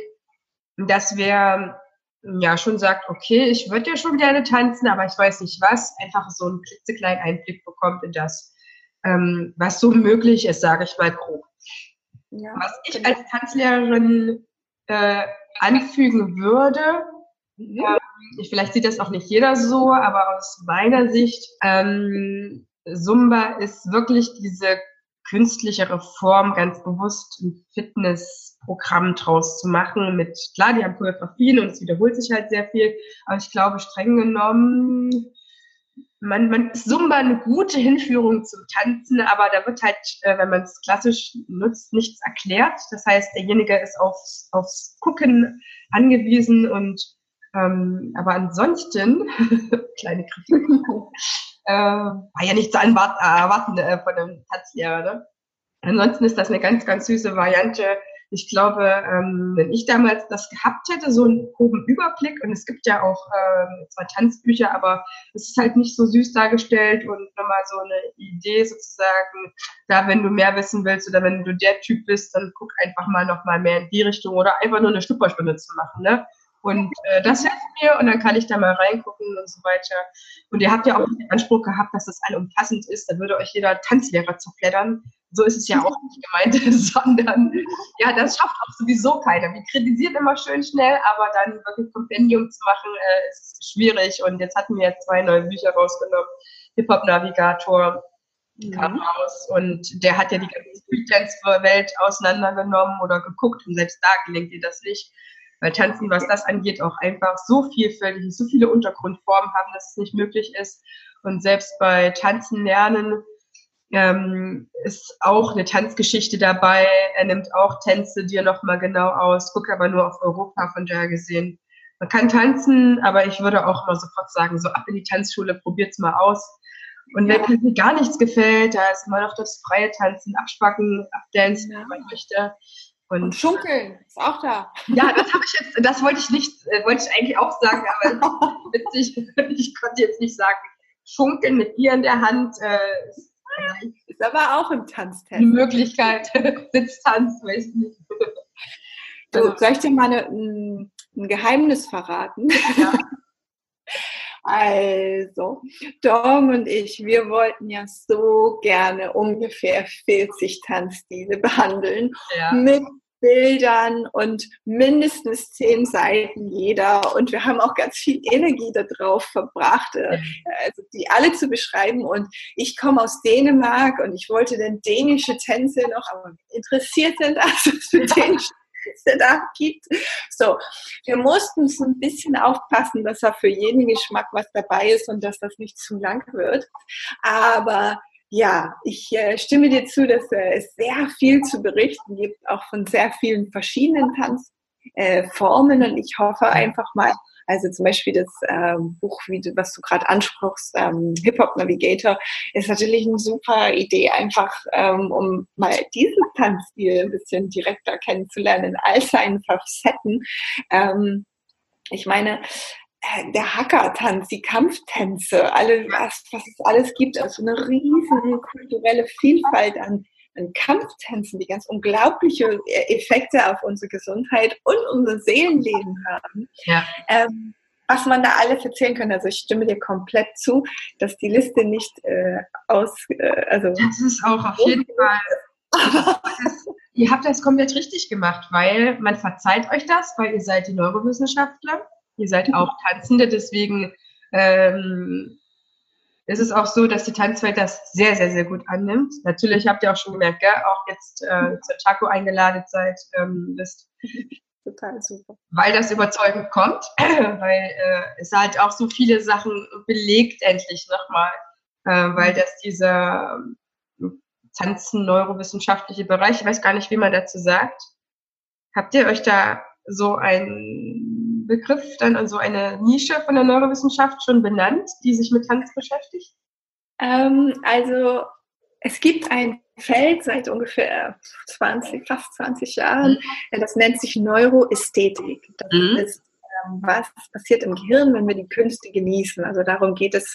dass wer ja schon sagt, okay, ich würde ja schon gerne tanzen, aber ich weiß nicht was, einfach so einen klitzekleinen Einblick bekommt in das, ähm, was so möglich ist, sage ich mal grob. Ja, was ich genau. als Tanzlehrerin äh, anfügen würde, mhm. äh, vielleicht sieht das auch nicht jeder so, aber aus meiner Sicht, ähm, Zumba ist wirklich diese künstlichere Form ganz bewusst ein Fitnessprogramm draus zu machen mit, klar, die haben Choreografien und es wiederholt sich halt sehr viel, aber ich glaube, streng genommen, man, man ist Zumba eine gute Hinführung zum Tanzen, aber da wird halt, äh, wenn man es klassisch nutzt, nichts erklärt. Das heißt, derjenige ist aufs, aufs Gucken angewiesen und ähm, aber ansonsten, [LAUGHS] kleine Kritik, [LAUGHS] äh, war ja nicht zu erwarten äh, von einem Tanzlehrer. Ne? Ansonsten ist das eine ganz, ganz süße Variante. Ich glaube, ähm, wenn ich damals das gehabt hätte, so einen groben Überblick, und es gibt ja auch ähm, zwar Tanzbücher, aber es ist halt nicht so süß dargestellt und nochmal so eine Idee sozusagen, da wenn du mehr wissen willst oder wenn du der Typ bist, dann guck einfach mal nochmal mehr in die Richtung oder einfach nur eine Schnupperstunde zu machen. Ne? Und äh, das hilft mir und dann kann ich da mal reingucken und so weiter. Und ihr habt ja auch den Anspruch gehabt, dass das allumfassend ist. Da würde euch jeder Tanzlehrer zufleddern. So ist es ja auch nicht gemeint, [LAUGHS] sondern ja, das schafft auch sowieso keiner. Wir kritisieren immer schön schnell, aber dann wirklich Kompendium zu machen, äh, ist schwierig. Und jetzt hatten wir jetzt zwei neue Bücher rausgenommen. Hip-Hop-Navigator kam mhm. raus und der hat ja die ganze Street-Dance-Welt auseinandergenommen oder geguckt und selbst da gelingt dir das nicht weil Tanzen, was das angeht, auch einfach so vielfältig ist, so viele Untergrundformen haben, dass es nicht möglich ist. Und selbst bei Tanzen lernen ähm, ist auch eine Tanzgeschichte dabei. Er nimmt auch Tänze dir nochmal genau aus, guckt aber nur auf Europa von daher gesehen. Man kann tanzen, aber ich würde auch immer sofort sagen, so ab in die Tanzschule, probiert's mal aus. Und wenn ja. mir gar nichts gefällt, da ist immer noch das freie Tanzen, Abspacken, Abdancen, ja. wenn man möchte. Und, und Schunkeln ist auch da. Ja, das habe ich jetzt, das wollte ich nicht, äh, wollte ich eigentlich auch sagen, aber [LAUGHS] witzig, [LAUGHS] ich konnte jetzt nicht sagen, Schunkeln mit Bier in der Hand. Äh, ist aber auch im Tanztest. Die Möglichkeit, [LAUGHS] Sitztanz, weiß ich nicht. Also, soll ich dir mal eine, ein, Geheimnis verraten? Ja. Also, Dong und ich, wir wollten ja so gerne ungefähr 40 Tanzstile behandeln ja. mit Bildern und mindestens zehn Seiten jeder. Und wir haben auch ganz viel Energie darauf verbracht, äh, also die alle zu beschreiben. Und ich komme aus Dänemark und ich wollte dann dänische Tänze noch, aber interessiert sind also für dänische Tänze da gibt. So, wir mussten so ein bisschen aufpassen, dass da für jeden Geschmack was dabei ist und dass das nicht zu lang wird. Aber ja, ich äh, stimme dir zu, dass äh, es sehr viel zu berichten gibt, auch von sehr vielen verschiedenen Tanzformen. Äh, und ich hoffe einfach mal, also zum Beispiel das ähm, Buch, wie du, was du gerade ansprichst, ähm, Hip Hop Navigator, ist natürlich eine super Idee, einfach ähm, um mal diesen Tanzstil ein bisschen direkter kennenzulernen in all seinen Facetten. Ähm, ich meine, der Hackertanz, die Kampftänze, alles, was, was es alles gibt, also eine riesen kulturelle Vielfalt an, an Kampftänzen, die ganz unglaubliche Effekte auf unsere Gesundheit und unser Seelenleben haben. Ja. Ähm, was man da alles erzählen kann. Also ich stimme dir komplett zu, dass die Liste nicht äh, aus, äh, also das ist auch auf jeden Fall. ihr habt das komplett richtig gemacht, weil man verzeiht euch das, weil ihr seid die Neurowissenschaftler Ihr seid auch Tanzende, deswegen ähm, ist es auch so, dass die Tanzwelt das sehr, sehr, sehr gut annimmt. Natürlich habt ihr auch schon gemerkt, gell? auch jetzt äh, zur Taco eingeladen seid, ähm, bist. [LAUGHS] Total super. Weil das überzeugend kommt, [CLEARS THROAT] weil äh, es halt auch so viele Sachen belegt endlich nochmal, äh, weil das dieser ähm, Tanzen neurowissenschaftliche Bereich, ich weiß gar nicht, wie man dazu sagt. Habt ihr euch da so ein Begriff dann, also eine Nische von der Neurowissenschaft schon benannt, die sich mit Tanz beschäftigt? Ähm, also es gibt ein Feld seit ungefähr 20, fast 20 Jahren, mhm. das nennt sich Neuroästhetik. Das mhm. ist ähm, was passiert im Gehirn, wenn wir die Künste genießen. Also darum geht es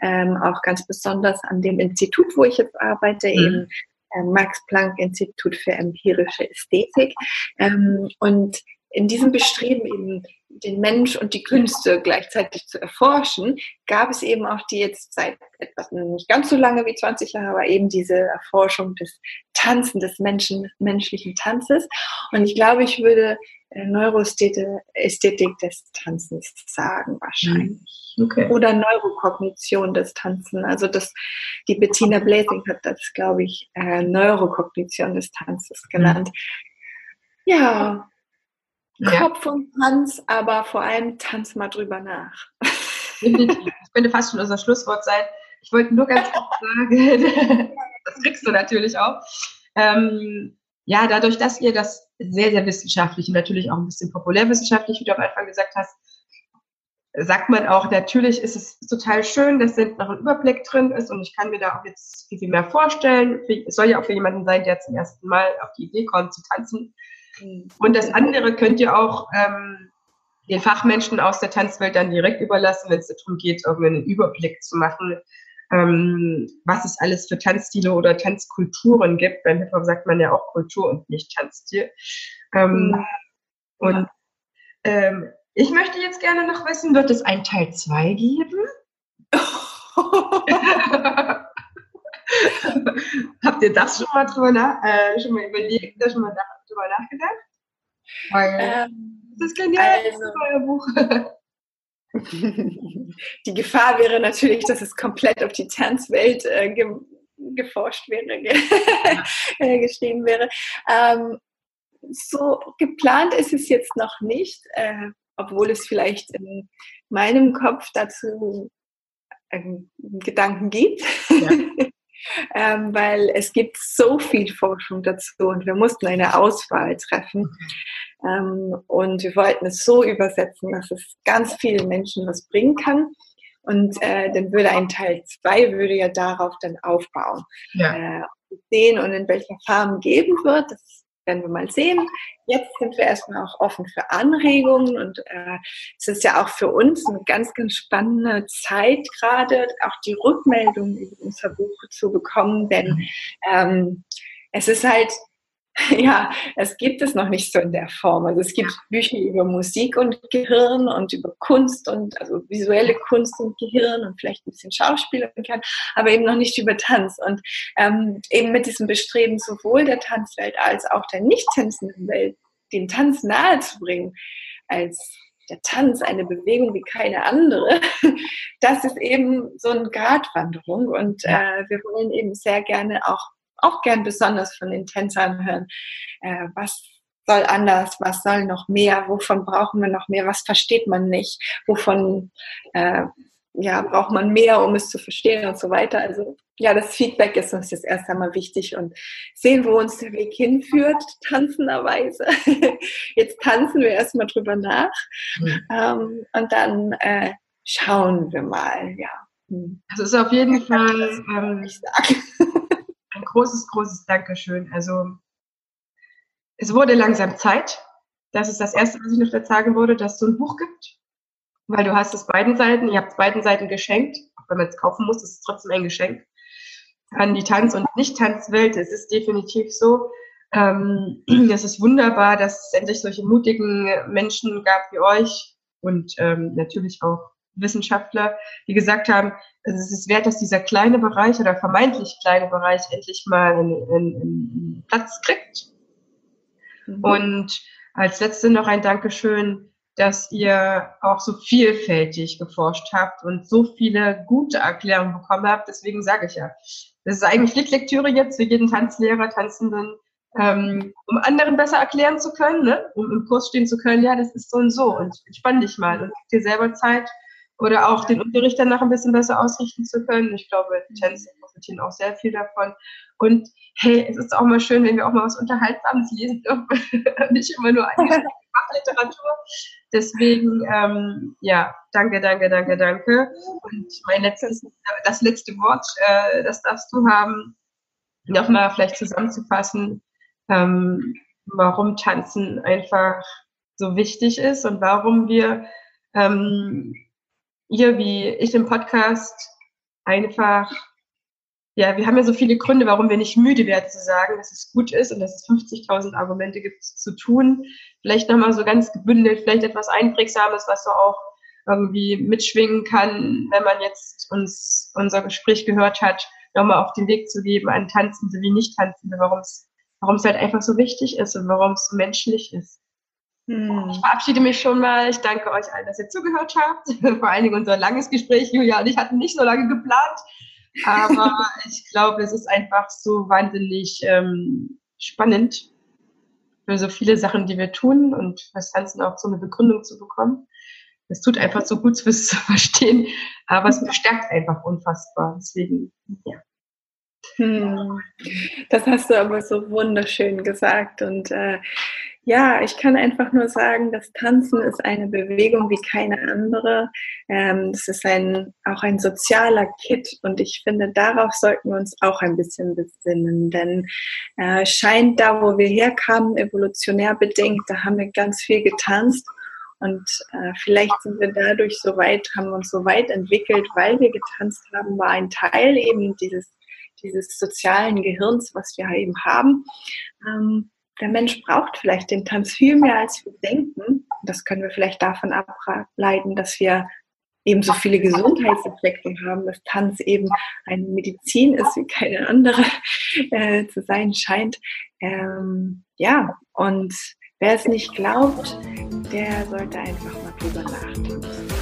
ähm, auch ganz besonders an dem Institut, wo ich jetzt arbeite, mhm. eben äh, Max Planck Institut für empirische Ästhetik. Ähm, und in diesem Bestreben eben den Mensch und die Künste gleichzeitig zu erforschen, gab es eben auch die jetzt seit etwas nicht ganz so lange wie 20 Jahre, aber eben diese Erforschung des Tanzen, des Menschen, menschlichen Tanzes. Und ich glaube, ich würde äh, Neuroästhetik des Tanzens sagen, wahrscheinlich. Mhm. Okay. Oder Neurokognition des Tanzen. Also das, die Bettina Blasing hat das, glaube ich, äh, Neurokognition des Tanzes genannt. Ja, Kopf und Tanz, aber vor allem tanz mal drüber nach. Das [LAUGHS] könnte fast schon unser Schlusswort sein. Ich wollte nur ganz kurz [LAUGHS] sagen, [LAUGHS] das kriegst du natürlich auch. Ähm, ja, dadurch, dass ihr das sehr, sehr wissenschaftlich und natürlich auch ein bisschen populärwissenschaftlich, wie du am Anfang gesagt hast, sagt man auch, natürlich ist es total schön, dass noch ein Überblick drin ist und ich kann mir da auch jetzt viel, viel mehr vorstellen. Es soll ja auch für jemanden sein, der zum ersten Mal auf die Idee kommt zu tanzen. Und das andere könnt ihr auch ähm, den Fachmenschen aus der Tanzwelt dann direkt überlassen, wenn es darum geht, irgendeinen Überblick zu machen, ähm, was es alles für Tanzstile oder Tanzkulturen gibt. Beim Hip-Hop sagt man ja auch Kultur und nicht Tanzstil. Ähm, ja. Und ähm, ich möchte jetzt gerne noch wissen, wird es ein Teil 2 geben? [LAUGHS] [LAUGHS] [LAUGHS] Habt ihr das schon mal drüber nach, äh, schon mal überlegt, schon mal drüber nachgedacht? Weil ähm, das ist genial, also, das euer Buch. [LAUGHS] die Gefahr wäre natürlich, dass es komplett auf die Tanzwelt äh, ge geforscht wäre, ge [LAUGHS] äh, geschrieben wäre. Ähm, so geplant ist es jetzt noch nicht, äh, obwohl es vielleicht in meinem Kopf dazu ähm, Gedanken gibt. Ja. Ähm, weil es gibt so viel Forschung dazu und wir mussten eine Auswahl treffen. Ähm, und wir wollten es so übersetzen, dass es ganz vielen Menschen was bringen kann. Und äh, dann würde ein Teil 2 würde ja darauf dann aufbauen. Ja. Äh, sehen und in welcher Farben geben wird, das werden wir mal sehen. Jetzt sind wir erstmal auch offen für Anregungen und äh, es ist ja auch für uns eine ganz, ganz spannende Zeit gerade, auch die Rückmeldung über unser Buch zu bekommen, denn ähm, es ist halt [LAUGHS] Ja, es gibt es noch nicht so in der Form. Also es gibt Bücher über Musik und Gehirn und über Kunst und also visuelle Kunst und Gehirn und vielleicht ein bisschen Schauspiel und kann, aber eben noch nicht über Tanz. Und ähm, eben mit diesem Bestreben sowohl der Tanzwelt als auch der nicht tanzenden Welt den Tanz nahezubringen, als der Tanz eine Bewegung wie keine andere, [LAUGHS] das ist eben so eine Gratwanderung und äh, wir wollen eben sehr gerne auch auch gern besonders von den Tänzern hören. Äh, was soll anders, was soll noch mehr, wovon brauchen wir noch mehr, was versteht man nicht, wovon äh, ja, braucht man mehr, um es zu verstehen und so weiter. Also ja, das Feedback ist uns jetzt erst einmal wichtig und sehen, wo uns der Weg hinführt, tanzenderweise. [LAUGHS] Jetzt tanzen wir erstmal drüber nach mhm. ähm, und dann äh, schauen wir mal, ja. Hm. Also es ist auf jeden Fall, ähm, [LAUGHS] großes, großes Dankeschön. Also es wurde langsam Zeit. Das ist das Erste, was ich noch dazu sagen würde, dass es so ein Buch gibt. Weil du hast es beiden Seiten, ihr habt es beiden Seiten geschenkt. Auch wenn man es kaufen muss, ist es trotzdem ein Geschenk an die Tanz- und Nicht-Tanzwelt. Es ist definitiv so. Ähm, [CLEARS THROAT] ist wunderbar, dass es endlich solche mutigen Menschen gab wie euch und ähm, natürlich auch Wissenschaftler, die gesagt haben, es ist wert, dass dieser kleine Bereich oder vermeintlich kleine Bereich endlich mal einen, einen, einen Platz kriegt. Mhm. Und als letzte noch ein Dankeschön, dass ihr auch so vielfältig geforscht habt und so viele gute Erklärungen bekommen habt. Deswegen sage ich ja, das ist eigentlich Pflichtlektüre jetzt für jeden Tanzlehrer, Tanzenden, ähm, um anderen besser erklären zu können, ne? um im Kurs stehen zu können, ja, das ist so und so und entspann dich mal und gib dir selber Zeit, oder auch den Unterricht danach ein bisschen besser ausrichten zu können. Ich glaube, die Tänzer profitieren auch sehr viel davon. Und hey, es ist auch mal schön, wenn wir auch mal was Unterhaltsames lesen dürfen, [LAUGHS] nicht immer nur eine [LAUGHS] Fachliteratur. Deswegen, ähm, ja, danke, danke, danke, danke. Und mein letztes, das letzte Wort, äh, das darfst du haben, nochmal vielleicht zusammenzufassen, ähm, warum Tanzen einfach so wichtig ist und warum wir ähm, ihr wie ich im Podcast einfach, ja, wir haben ja so viele Gründe, warum wir nicht müde werden zu sagen, dass es gut ist und dass es 50.000 Argumente gibt zu tun. Vielleicht nochmal so ganz gebündelt, vielleicht etwas Einprägsames, was so auch irgendwie mitschwingen kann, wenn man jetzt uns unser Gespräch gehört hat, nochmal auf den Weg zu geben an Tanzende wie Nicht-Tanzende, warum es halt einfach so wichtig ist und warum es so menschlich ist. Hm. Ich verabschiede mich schon mal. Ich danke euch allen, dass ihr zugehört habt. [LAUGHS] Vor allen Dingen unser langes Gespräch. Julia und ich hatten nicht so lange geplant. Aber [LAUGHS] ich glaube, es ist einfach so wahnsinnig ähm, spannend für so viele Sachen, die wir tun und fürs Tanzen auch so eine Begründung zu bekommen. Es tut einfach so gut, fürs zu verstehen, aber es bestärkt einfach unfassbar. Deswegen, ja. Hm. Das hast du aber so wunderschön gesagt und äh, ja, ich kann einfach nur sagen, das Tanzen ist eine Bewegung wie keine andere. Ähm, es ist ein, auch ein sozialer Kit und ich finde, darauf sollten wir uns auch ein bisschen besinnen, denn äh, scheint da, wo wir herkamen, evolutionär bedingt, da haben wir ganz viel getanzt und äh, vielleicht sind wir dadurch so weit, haben uns so weit entwickelt, weil wir getanzt haben, war ein Teil eben dieses, dieses sozialen Gehirns, was wir eben haben. Ähm, der Mensch braucht vielleicht den Tanz viel mehr, als wir denken. Das können wir vielleicht davon ableiten, dass wir eben so viele Gesundheitseffekte haben, dass Tanz eben eine Medizin ist, wie keine andere äh, zu sein scheint. Ähm, ja, und wer es nicht glaubt, der sollte einfach mal drüber nachdenken.